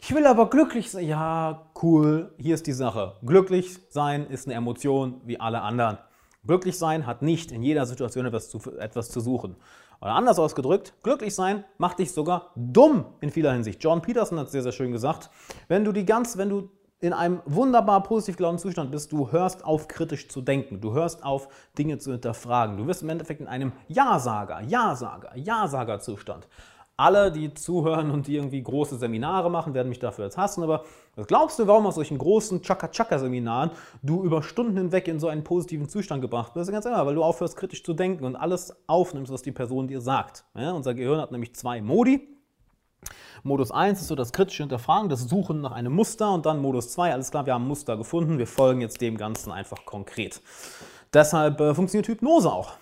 S1: ich will aber glücklich sein. Ja, cool, hier ist die Sache. Glücklich sein ist eine Emotion wie alle anderen. Glücklich sein hat nicht in jeder Situation etwas zu, etwas zu suchen. Oder anders ausgedrückt, glücklich sein macht dich sogar dumm in vieler Hinsicht. John Peterson hat es sehr, sehr schön gesagt. Wenn du die ganz, wenn du in einem wunderbar positiv gelaunten Zustand bist, du hörst auf, kritisch zu denken, du hörst auf, Dinge zu hinterfragen. Du wirst im Endeffekt in einem Ja-Sager, Ja-Sager, Ja-Sager-Zustand. Alle, die zuhören und die irgendwie große Seminare machen, werden mich dafür jetzt hassen, aber was glaubst du, warum aus solchen großen Chaka-Chaka-Seminaren du über Stunden hinweg in so einen positiven Zustand gebracht bist? Ganz einfach, weil du aufhörst, kritisch zu denken und alles aufnimmst, was die Person dir sagt. Ja, unser Gehirn hat nämlich zwei Modi. Modus 1 ist so das kritische Hinterfragen, das Suchen nach einem Muster und dann Modus 2, alles klar, wir haben ein Muster gefunden, wir folgen jetzt dem Ganzen einfach konkret. Deshalb äh, funktioniert Hypnose auch.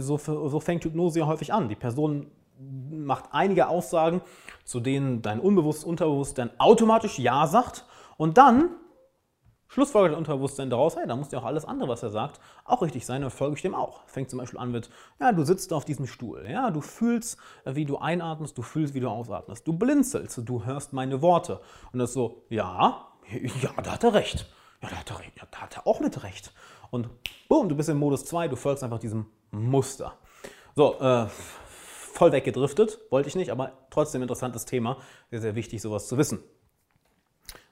S1: So, so fängt Hypnose ja häufig an. Die Person macht einige Aussagen, zu denen dein Unbewusst, Unterbewusstsein automatisch Ja sagt und dann schlussfolgert dein Unterbewusstsein daraus, hey, dann muss ja auch alles andere, was er sagt, auch richtig sein, dann folge ich dem auch. Fängt zum Beispiel an mit, ja, du sitzt auf diesem Stuhl, ja, du fühlst, wie du einatmest, du fühlst, wie du ausatmest, du blinzelst, du hörst meine Worte. Und das ist so, ja, ja, da hat er recht. Ja, da hat er, ja, da hat er auch mit recht. Und boom, du bist im Modus 2, du folgst einfach diesem Muster. So, äh, voll weggedriftet, wollte ich nicht, aber trotzdem interessantes Thema. Sehr, sehr wichtig, sowas zu wissen,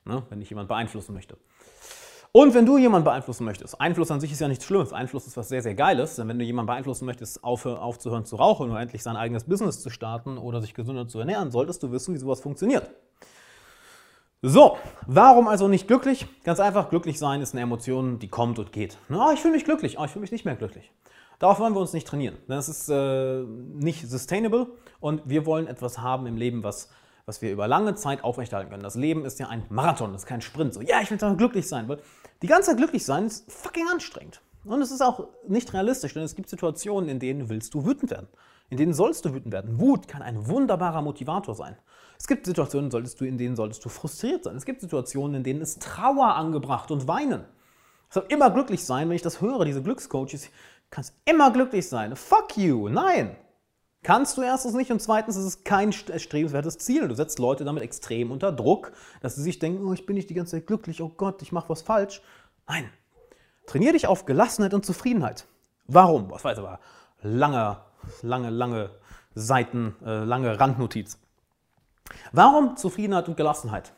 S1: ne, wenn ich jemand beeinflussen möchte. Und wenn du jemanden beeinflussen möchtest, Einfluss an sich ist ja nichts Schlimmes, Einfluss ist was sehr, sehr Geiles, denn wenn du jemanden beeinflussen möchtest, aufhören, aufzuhören zu rauchen oder endlich sein eigenes Business zu starten oder sich gesünder zu ernähren, solltest du wissen, wie sowas funktioniert. So, warum also nicht glücklich? Ganz einfach, glücklich sein ist eine Emotion, die kommt und geht. oh, ich fühle mich glücklich, oh, ich fühle mich nicht mehr glücklich. Darauf wollen wir uns nicht trainieren. Das ist äh, nicht sustainable und wir wollen etwas haben im Leben, was was wir über lange Zeit aufrechterhalten können. Das Leben ist ja ein Marathon, das ist kein Sprint. So, ja, ich will glücklich sein, weil die ganze Zeit glücklich sein ist fucking anstrengend. Und es ist auch nicht realistisch, denn es gibt Situationen, in denen willst du wütend werden. In denen sollst du wütend werden. Wut kann ein wunderbarer Motivator sein. Es gibt Situationen, solltest du, in denen solltest du frustriert sein. Es gibt Situationen, in denen ist Trauer angebracht und Weinen. Ich soll immer glücklich sein, wenn ich das höre, diese Glückscoaches. Kannst immer glücklich sein. Fuck you. Nein. Kannst du erstens nicht und zweitens ist es kein erstrebenswertes Ziel. Du setzt Leute damit extrem unter Druck, dass sie sich denken, oh, ich bin nicht die ganze Zeit glücklich, oh Gott, ich mache was falsch. Nein. Trainier dich auf Gelassenheit und Zufriedenheit. Warum? Was weiß aber lange, lange, lange Seiten, äh, lange Randnotiz. Warum Zufriedenheit und Gelassenheit?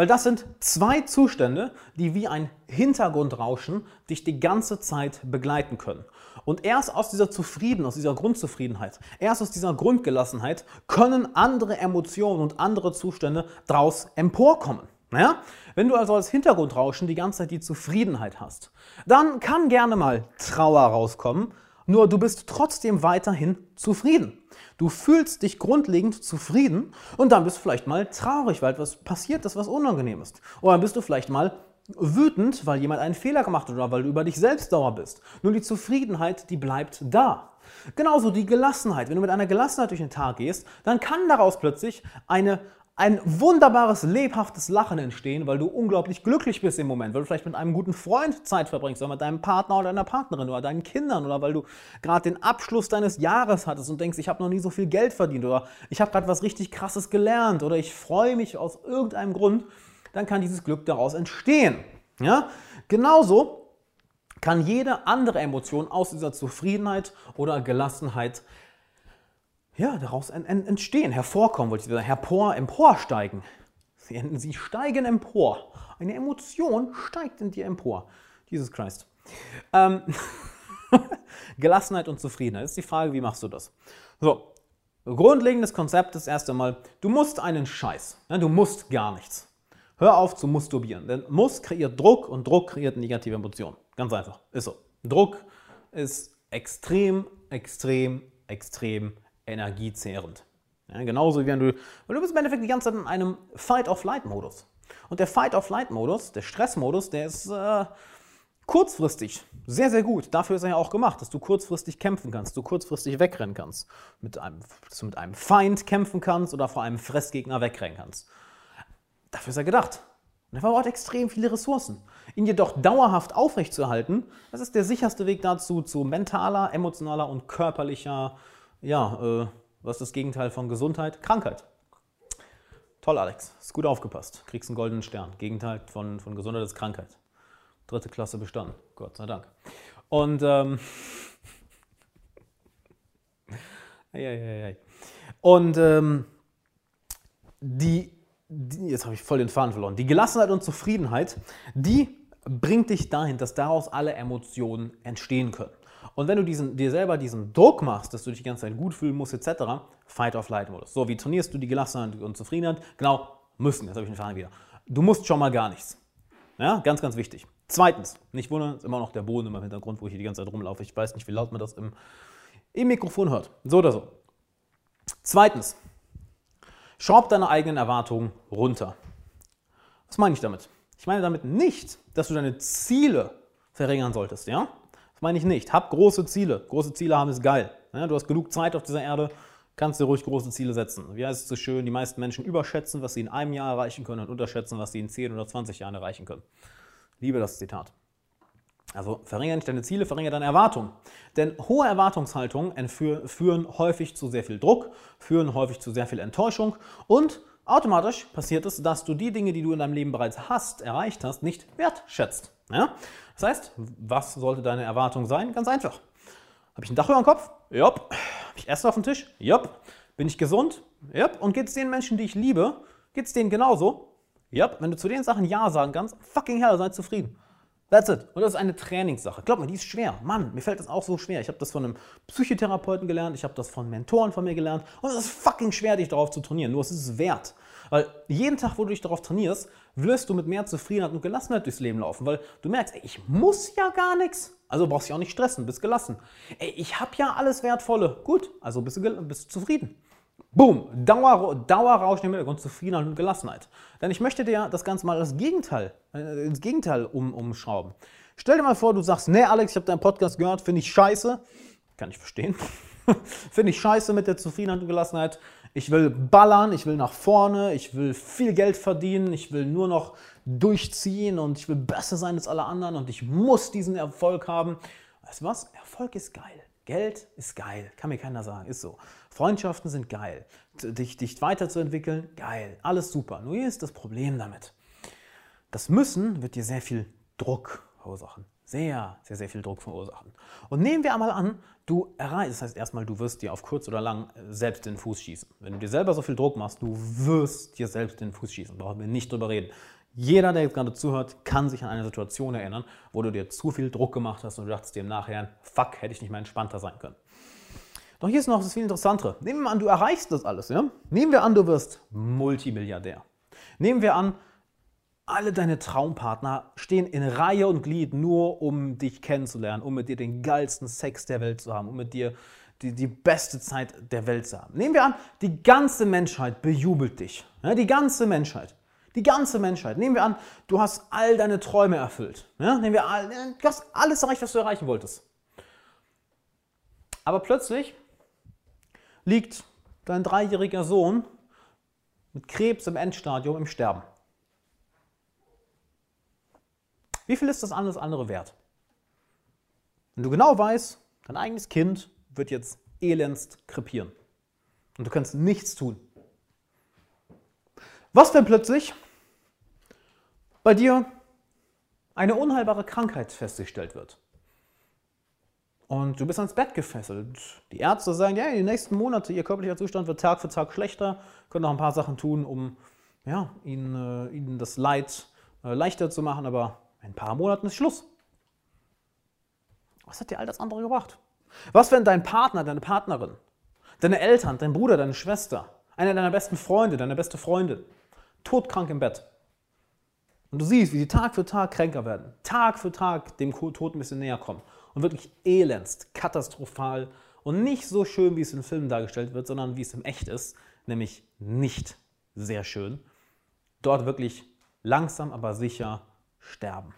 S1: Weil das sind zwei Zustände, die wie ein Hintergrundrauschen dich die ganze Zeit begleiten können. Und erst aus dieser Zufriedenheit, aus dieser Grundzufriedenheit, erst aus dieser Grundgelassenheit können andere Emotionen und andere Zustände daraus emporkommen. Naja? Wenn du also als Hintergrundrauschen die ganze Zeit die Zufriedenheit hast, dann kann gerne mal Trauer rauskommen, nur du bist trotzdem weiterhin zufrieden. Du fühlst dich grundlegend zufrieden und dann bist du vielleicht mal traurig, weil etwas passiert ist, was unangenehm ist. Oder dann bist du vielleicht mal wütend, weil jemand einen Fehler gemacht hat oder weil du über dich selbst sauer bist. Nur die Zufriedenheit, die bleibt da. Genauso die Gelassenheit. Wenn du mit einer Gelassenheit durch den Tag gehst, dann kann daraus plötzlich eine ein wunderbares, lebhaftes Lachen entstehen, weil du unglaublich glücklich bist im Moment, weil du vielleicht mit einem guten Freund Zeit verbringst oder mit deinem Partner oder deiner Partnerin oder deinen Kindern oder weil du gerade den Abschluss deines Jahres hattest und denkst, ich habe noch nie so viel Geld verdient oder ich habe gerade was richtig Krasses gelernt oder ich freue mich aus irgendeinem Grund, dann kann dieses Glück daraus entstehen. Ja? Genauso kann jede andere Emotion aus dieser Zufriedenheit oder Gelassenheit ja, daraus entstehen, hervorkommen, wollte ich sagen, hervor, emporsteigen. Sie, steigen empor. Eine Emotion steigt in dir empor. Jesus Christ. Ähm, Gelassenheit und Zufriedenheit. Ist die Frage, wie machst du das? So, grundlegendes Konzept ist erst einmal, du musst einen Scheiß. Ja, du musst gar nichts. Hör auf zu masturbieren. Denn Muss kreiert Druck und Druck kreiert negative Emotionen. Ganz einfach. Ist so. Druck ist extrem, extrem, extrem energiezehrend. Ja, genauso wie wenn du, weil du bist im Endeffekt die ganze Zeit in einem Fight-of-Flight-Modus. Und der Fight-of-Flight-Modus, der Stressmodus, der ist äh, kurzfristig sehr, sehr gut. Dafür ist er ja auch gemacht, dass du kurzfristig kämpfen kannst, du kurzfristig wegrennen kannst. Mit einem, dass du mit einem Feind kämpfen kannst oder vor einem Fressgegner wegrennen kannst. Dafür ist er gedacht. Und er verbraucht extrem viele Ressourcen. Ihn jedoch dauerhaft aufrechtzuerhalten, das ist der sicherste Weg dazu, zu mentaler, emotionaler und körperlicher ja, äh, was ist das Gegenteil von Gesundheit? Krankheit. Toll, Alex. Ist gut aufgepasst. Kriegst einen goldenen Stern. Gegenteil von, von Gesundheit ist Krankheit. Dritte Klasse bestanden. Gott sei Dank. Und, ähm, und ähm, die, die, jetzt habe ich voll den Faden verloren. Die Gelassenheit und Zufriedenheit, die bringt dich dahin, dass daraus alle Emotionen entstehen können. Und wenn du diesen, dir selber diesen Druck machst, dass du dich die ganze Zeit gut fühlen musst, etc., Fight-of-Flight-Modus. So, wie trainierst du die Gelassenheit und Zufriedenheit? Genau, müssen, jetzt habe ich den Faden wieder. Du musst schon mal gar nichts. Ja, ganz, ganz wichtig. Zweitens, nicht wundern, ist immer noch der Boden im Hintergrund, wo ich hier die ganze Zeit rumlaufe. Ich weiß nicht, wie laut man das im, im Mikrofon hört. So oder so. Zweitens, Schraub deine eigenen Erwartungen runter. Was meine ich damit? Ich meine damit nicht, dass du deine Ziele verringern solltest, ja? Das meine ich nicht. Hab große Ziele. Große Ziele haben ist geil. Du hast genug Zeit auf dieser Erde, kannst dir ruhig große Ziele setzen. Wie heißt es so schön, die meisten Menschen überschätzen, was sie in einem Jahr erreichen können und unterschätzen, was sie in 10 oder 20 Jahren erreichen können. Liebe das Zitat. Also verringere nicht deine Ziele, verringere deine Erwartungen. Denn hohe Erwartungshaltungen führen häufig zu sehr viel Druck, führen häufig zu sehr viel Enttäuschung und automatisch passiert es, dass du die Dinge, die du in deinem Leben bereits hast, erreicht hast, nicht wertschätzt. Ja? Das heißt, was sollte deine Erwartung sein? Ganz einfach. Habe ich ein Dach über dem Kopf? Jopp. Habe ich Essen auf dem Tisch? Jopp. Bin ich gesund? Jopp. Und geht es den Menschen, die ich liebe, geht es denen genauso? Jopp. Wenn du zu den Sachen Ja sagen kannst, fucking hell, sei zufrieden. That's it. Und das ist eine Trainingssache. Glaub mir, die ist schwer. Mann, mir fällt das auch so schwer. Ich habe das von einem Psychotherapeuten gelernt, ich habe das von Mentoren von mir gelernt. Und es ist fucking schwer, dich darauf zu trainieren. Nur es ist wert. Weil jeden Tag, wo du dich darauf trainierst, wirst du mit mehr Zufriedenheit und Gelassenheit durchs Leben laufen. Weil du merkst, ey, ich muss ja gar nichts. Also brauchst du dich auch nicht stressen, bist gelassen. Ey, ich habe ja alles Wertvolle. Gut, also bist du, bist du zufrieden. Boom, Dauer, Dauerrauschen im Hintergrund, Zufriedenheit und Gelassenheit. Denn ich möchte dir das Ganze mal das Gegenteil, äh, ins Gegenteil um, umschrauben. Stell dir mal vor, du sagst, nee Alex, ich habe deinen Podcast gehört, finde ich scheiße. Kann ich verstehen. finde ich scheiße mit der Zufriedenheit und Gelassenheit. Ich will ballern, ich will nach vorne, ich will viel Geld verdienen, ich will nur noch durchziehen und ich will besser sein als alle anderen und ich muss diesen Erfolg haben. Weißt du was? Erfolg ist geil. Geld ist geil, kann mir keiner sagen, ist so. Freundschaften sind geil. Dich, dich weiterzuentwickeln, geil. Alles super. Nur hier ist das Problem damit. Das Müssen wird dir sehr viel Druck verursachen. Sehr, sehr, sehr viel Druck verursachen. Und nehmen wir einmal an, du erreichst, das heißt erstmal, du wirst dir auf kurz oder lang äh, selbst den Fuß schießen. Wenn du dir selber so viel Druck machst, du wirst dir selbst den Fuß schießen. Brauchen wir nicht drüber reden. Jeder, der jetzt gerade zuhört, kann sich an eine Situation erinnern, wo du dir zu viel Druck gemacht hast und du dachtest dir im Nachhinein, fuck, hätte ich nicht mal entspannter sein können. Doch hier ist noch das viel Interessantere. Nehmen wir an, du erreichst das alles. Ja? Nehmen wir an, du wirst Multimilliardär. Nehmen wir an, alle deine Traumpartner stehen in Reihe und Glied nur, um dich kennenzulernen, um mit dir den geilsten Sex der Welt zu haben, um mit dir die, die beste Zeit der Welt zu haben. Nehmen wir an, die ganze Menschheit bejubelt dich. Ja, die ganze Menschheit. Die ganze Menschheit. Nehmen wir an, du hast all deine Träume erfüllt. Ja? Nehmen wir all, du hast alles erreicht, was du erreichen wolltest. Aber plötzlich liegt dein dreijähriger Sohn mit Krebs im Endstadium im Sterben. Wie viel ist das alles andere wert? Wenn du genau weißt, dein eigenes Kind wird jetzt elendst krepieren und du kannst nichts tun. Was, wenn plötzlich bei dir eine unheilbare Krankheit festgestellt wird? Und du bist ans Bett gefesselt. Die Ärzte sagen, ja, in den nächsten Monaten, ihr körperlicher Zustand wird Tag für Tag schlechter, können noch ein paar Sachen tun, um ja, ihnen, äh, ihnen das Leid äh, leichter zu machen, aber in ein paar Monaten ist Schluss. Was hat dir all das andere gebracht? Was, wenn dein Partner, deine Partnerin, deine Eltern, dein Bruder, deine Schwester, einer deiner besten Freunde, deine beste Freundin, todkrank im Bett. Und du siehst, wie sie Tag für Tag kränker werden, Tag für Tag dem Tod ein bisschen näher kommen und wirklich elendst, katastrophal und nicht so schön, wie es in Filmen dargestellt wird, sondern wie es im Echt ist, nämlich nicht sehr schön. Dort wirklich langsam, aber sicher sterben.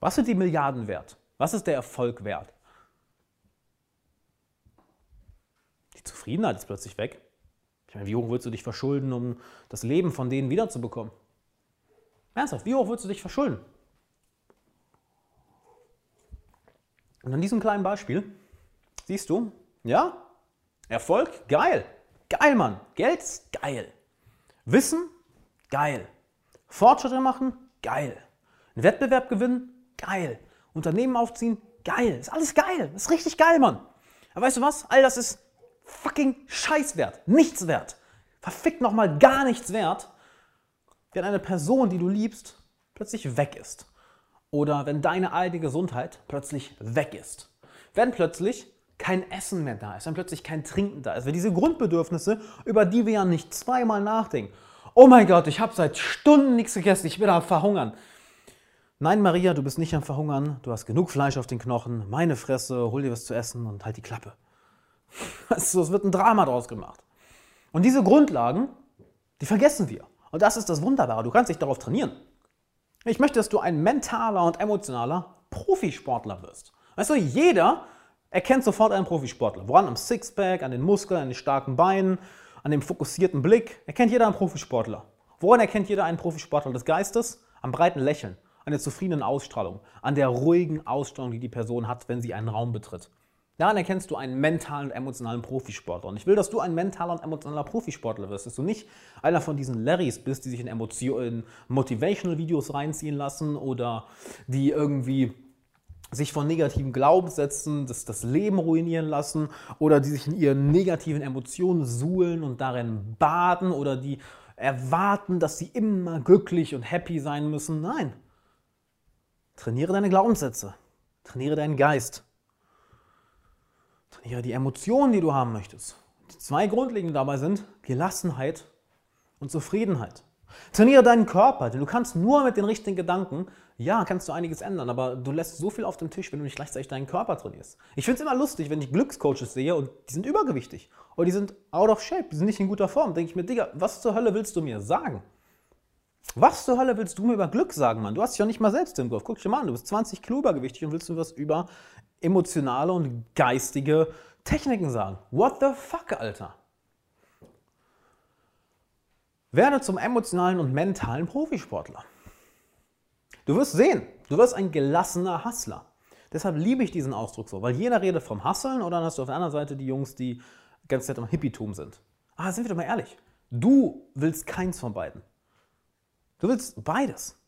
S1: Was sind die Milliarden wert? Was ist der Erfolg wert? Die Zufriedenheit ist plötzlich weg. Ich meine, wie hoch würdest du dich verschulden, um das Leben von denen wiederzubekommen? Ernsthaft, wie hoch würdest du dich verschulden? Und an diesem kleinen Beispiel siehst du, ja, Erfolg, geil. Geil, Mann. Geld, geil. Wissen, geil. Fortschritte machen, geil. Einen Wettbewerb gewinnen, geil. Unternehmen aufziehen, geil. Ist alles geil. Ist richtig geil, Mann. Aber weißt du was? All das ist fucking Scheißwert, nichts wert. Verfickt nochmal gar nichts wert, wenn eine Person, die du liebst, plötzlich weg ist. Oder wenn deine alte Gesundheit plötzlich weg ist. Wenn plötzlich kein Essen mehr da ist, wenn plötzlich kein Trinken da ist. Wenn diese Grundbedürfnisse, über die wir ja nicht zweimal nachdenken. Oh mein Gott, ich habe seit Stunden nichts gegessen, ich bin am Verhungern. Nein, Maria, du bist nicht am Verhungern, du hast genug Fleisch auf den Knochen, meine Fresse, hol dir was zu essen und halt die Klappe. Also, es wird ein Drama draus gemacht. Und diese Grundlagen, die vergessen wir. Und das ist das Wunderbare. Du kannst dich darauf trainieren. Ich möchte, dass du ein mentaler und emotionaler Profisportler wirst. Weißt du, jeder erkennt sofort einen Profisportler. Woran? Am Sixpack, an den Muskeln, an den starken Beinen, an dem fokussierten Blick. Erkennt jeder einen Profisportler. Woran erkennt jeder einen Profisportler des Geistes? Am breiten Lächeln, an der zufriedenen Ausstrahlung, an der ruhigen Ausstrahlung, die die Person hat, wenn sie einen Raum betritt. Daran erkennst du einen mentalen und emotionalen Profisportler. Und ich will, dass du ein mentaler und emotionaler Profisportler wirst, dass du nicht einer von diesen Larrys bist, die sich in, in Motivational-Videos reinziehen lassen oder die irgendwie sich von negativen Glaubenssätzen das, das Leben ruinieren lassen oder die sich in ihren negativen Emotionen suhlen und darin baden oder die erwarten, dass sie immer glücklich und happy sein müssen. Nein. Trainiere deine Glaubenssätze. Trainiere deinen Geist. Trainiere die Emotionen, die du haben möchtest. Die zwei grundlegenden dabei sind Gelassenheit und Zufriedenheit. Trainiere deinen Körper, denn du kannst nur mit den richtigen Gedanken, ja, kannst du einiges ändern, aber du lässt so viel auf dem Tisch, wenn du nicht gleichzeitig deinen Körper trainierst. Ich finde es immer lustig, wenn ich Glückscoaches sehe und die sind übergewichtig oder die sind out of shape, die sind nicht in guter Form. Denke ich mir, Digga, was zur Hölle willst du mir sagen? Was zur Hölle willst du mir über Glück sagen, Mann? Du hast dich ja nicht mal selbst im Griff. Guck dir mal an, du bist 20 Kilo übergewichtig und willst du was über emotionale und geistige Techniken sagen. What the fuck, Alter? Werde zum emotionalen und mentalen Profisportler. Du wirst sehen, du wirst ein gelassener Hustler. Deshalb liebe ich diesen Ausdruck so, weil jeder redet vom Hustlen oder dann hast du auf der anderen Seite die Jungs, die ganz nett am Hippietum sind. Ah, sind wir doch mal ehrlich. Du willst keins von beiden. Du willst beides.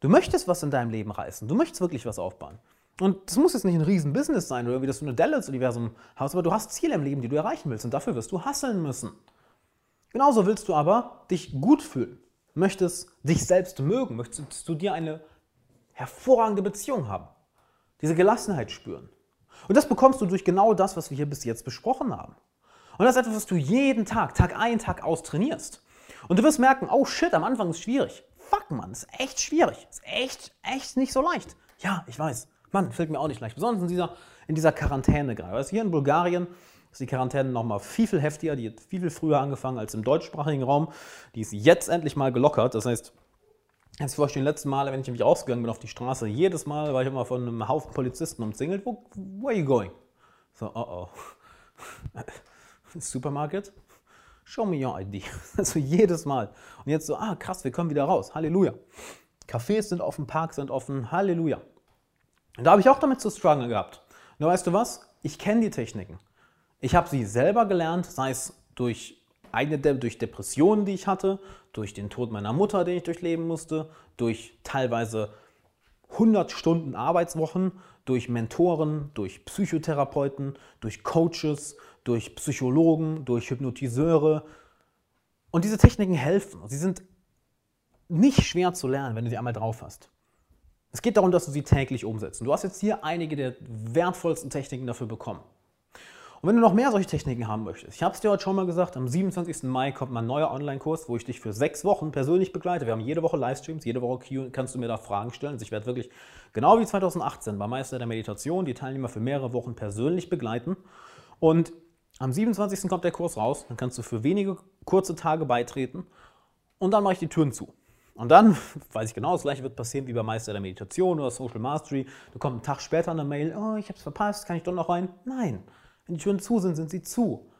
S1: Du möchtest was in deinem Leben reißen. Du möchtest wirklich was aufbauen. Und das muss jetzt nicht ein Riesen-Business sein oder wie das du eine Dallas-Universum hast, aber du hast Ziele im Leben, die du erreichen willst und dafür wirst du hasseln müssen. Genauso willst du aber dich gut fühlen, möchtest dich selbst mögen, möchtest du dir eine hervorragende Beziehung haben, diese Gelassenheit spüren. Und das bekommst du durch genau das, was wir hier bis jetzt besprochen haben. Und das ist etwas, was du jeden Tag, Tag ein, Tag aus trainierst. Und du wirst merken, oh shit, am Anfang ist schwierig. Fuck, Mann, ist echt schwierig. Ist echt, echt nicht so leicht. Ja, ich weiß. Mann, fällt mir auch nicht leicht. Besonders in dieser, in dieser Quarantäne gerade. Weißt, hier in Bulgarien ist die Quarantäne nochmal viel, viel heftiger. Die hat viel, viel früher angefangen als im deutschsprachigen Raum. Die ist jetzt endlich mal gelockert. Das heißt, Jetzt vor den letzten Male, wenn ich nämlich rausgegangen bin auf die Straße, jedes Mal war ich immer von einem Haufen Polizisten umzingelt. Wo, where are you going? So, oh oh. Supermarket? Show me your ID. Also jedes Mal. Und jetzt so, ah krass, wir kommen wieder raus. Halleluja. Cafés sind offen, Parks sind offen. Halleluja. Und da habe ich auch damit zu strugglen gehabt. Nur weißt du was? Ich kenne die Techniken. Ich habe sie selber gelernt, sei es durch eigene De durch Depressionen, die ich hatte, durch den Tod meiner Mutter, den ich durchleben musste, durch teilweise 100 Stunden Arbeitswochen, durch Mentoren, durch Psychotherapeuten, durch Coaches, durch Psychologen, durch Hypnotiseure. Und diese Techniken helfen. Sie sind nicht schwer zu lernen, wenn du sie einmal drauf hast. Es geht darum, dass du sie täglich umsetzt. Du hast jetzt hier einige der wertvollsten Techniken dafür bekommen. Und wenn du noch mehr solche Techniken haben möchtest, ich habe es dir heute schon mal gesagt, am 27. Mai kommt mein neuer Online-Kurs, wo ich dich für sechs Wochen persönlich begleite. Wir haben jede Woche Livestreams, jede Woche Q kannst du mir da Fragen stellen. Also ich werde wirklich, genau wie 2018 beim Meister der Meditation, die Teilnehmer für mehrere Wochen persönlich begleiten. Und am 27. kommt der Kurs raus, dann kannst du für wenige kurze Tage beitreten und dann mache ich die Türen zu. Und dann, weiß ich genau, das gleiche wird passieren wie bei Meister der Meditation oder Social Mastery. Du kommst einen Tag später eine Mail, oh, ich habe es verpasst, kann ich doch noch rein? Nein, wenn die Türen zu sind, sind sie zu.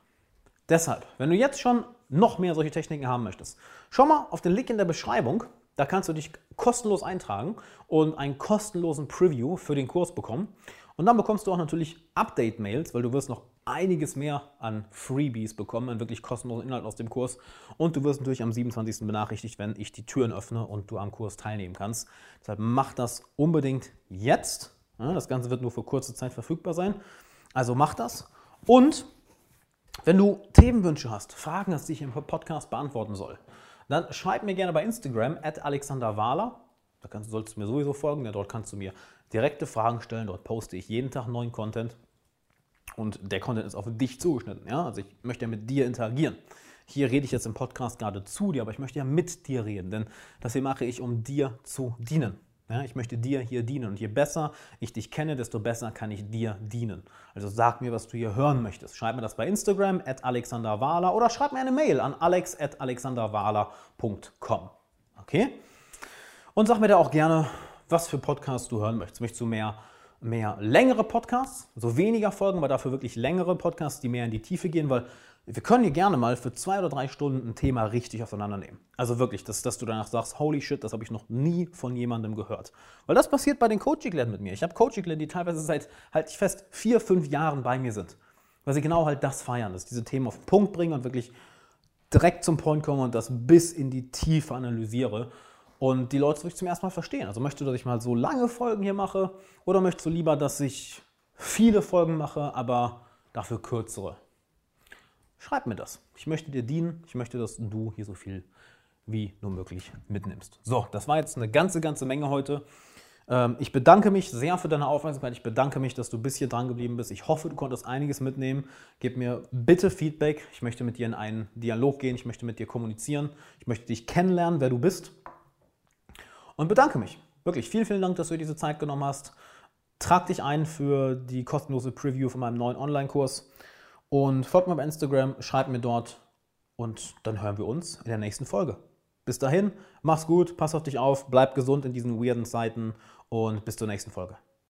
S1: Deshalb, wenn du jetzt schon noch mehr solche Techniken haben möchtest, schau mal auf den Link in der Beschreibung. Da kannst du dich kostenlos eintragen und einen kostenlosen Preview für den Kurs bekommen. Und dann bekommst du auch natürlich Update-Mails, weil du wirst noch einiges mehr an Freebies bekommen, an wirklich kostenlosen Inhalt aus dem Kurs. Und du wirst natürlich am 27. benachrichtigt, wenn ich die Türen öffne und du am Kurs teilnehmen kannst. Deshalb mach das unbedingt jetzt. Das Ganze wird nur für kurze Zeit verfügbar sein. Also mach das. Und wenn du Themenwünsche hast, Fragen hast, die ich im Podcast beantworten soll, dann schreib mir gerne bei Instagram at alexanderwahler. Da kannst, solltest du mir sowieso folgen, denn dort kannst du mir direkte Fragen stellen. Dort poste ich jeden Tag neuen Content. Und der Content ist auf dich zugeschnitten. Ja? Also ich möchte ja mit dir interagieren. Hier rede ich jetzt im Podcast gerade zu dir, aber ich möchte ja mit dir reden, denn das hier mache ich, um dir zu dienen. Ja, ich möchte dir hier dienen. Und je besser ich dich kenne, desto besser kann ich dir dienen. Also sag mir, was du hier hören möchtest. Schreib mir das bei Instagram at alexanderwahler oder schreib mir eine Mail an alex at alexanderwahler.com. Okay? Und sag mir da auch gerne, was für Podcasts du hören möchtest. Möchtest du mehr, mehr längere Podcasts, so weniger Folgen, aber dafür wirklich längere Podcasts, die mehr in die Tiefe gehen, weil wir können hier gerne mal für zwei oder drei Stunden ein Thema richtig auseinandernehmen. Also wirklich, dass, dass du danach sagst, holy shit, das habe ich noch nie von jemandem gehört. Weil das passiert bei den Coaching-Klienten mit mir. Ich habe Coaching-Klienten, die teilweise seit, halte ich fest, vier, fünf Jahren bei mir sind. Weil sie genau halt das feiern, dass diese Themen auf den Punkt bringen und wirklich direkt zum Point kommen und das bis in die Tiefe analysiere. Und die Leute wirklich zum ersten Mal verstehen. Also möchtest du, dass ich mal so lange Folgen hier mache oder möchtest du lieber, dass ich viele Folgen mache, aber dafür kürzere? Schreib mir das. Ich möchte dir dienen. Ich möchte, dass du hier so viel wie nur möglich mitnimmst. So, das war jetzt eine ganze, ganze Menge heute. Ähm, ich bedanke mich sehr für deine Aufmerksamkeit. Ich bedanke mich, dass du bis hier dran geblieben bist. Ich hoffe, du konntest einiges mitnehmen. Gib mir bitte Feedback. Ich möchte mit dir in einen Dialog gehen. Ich möchte mit dir kommunizieren. Ich möchte dich kennenlernen, wer du bist. Und bedanke mich. Wirklich vielen, vielen Dank, dass du dir diese Zeit genommen hast. Trag dich ein für die kostenlose Preview von meinem neuen Online-Kurs. Und folgt mir bei Instagram, schreibt mir dort und dann hören wir uns in der nächsten Folge. Bis dahin, mach's gut, pass auf dich auf, bleib gesund in diesen weirden Zeiten und bis zur nächsten Folge.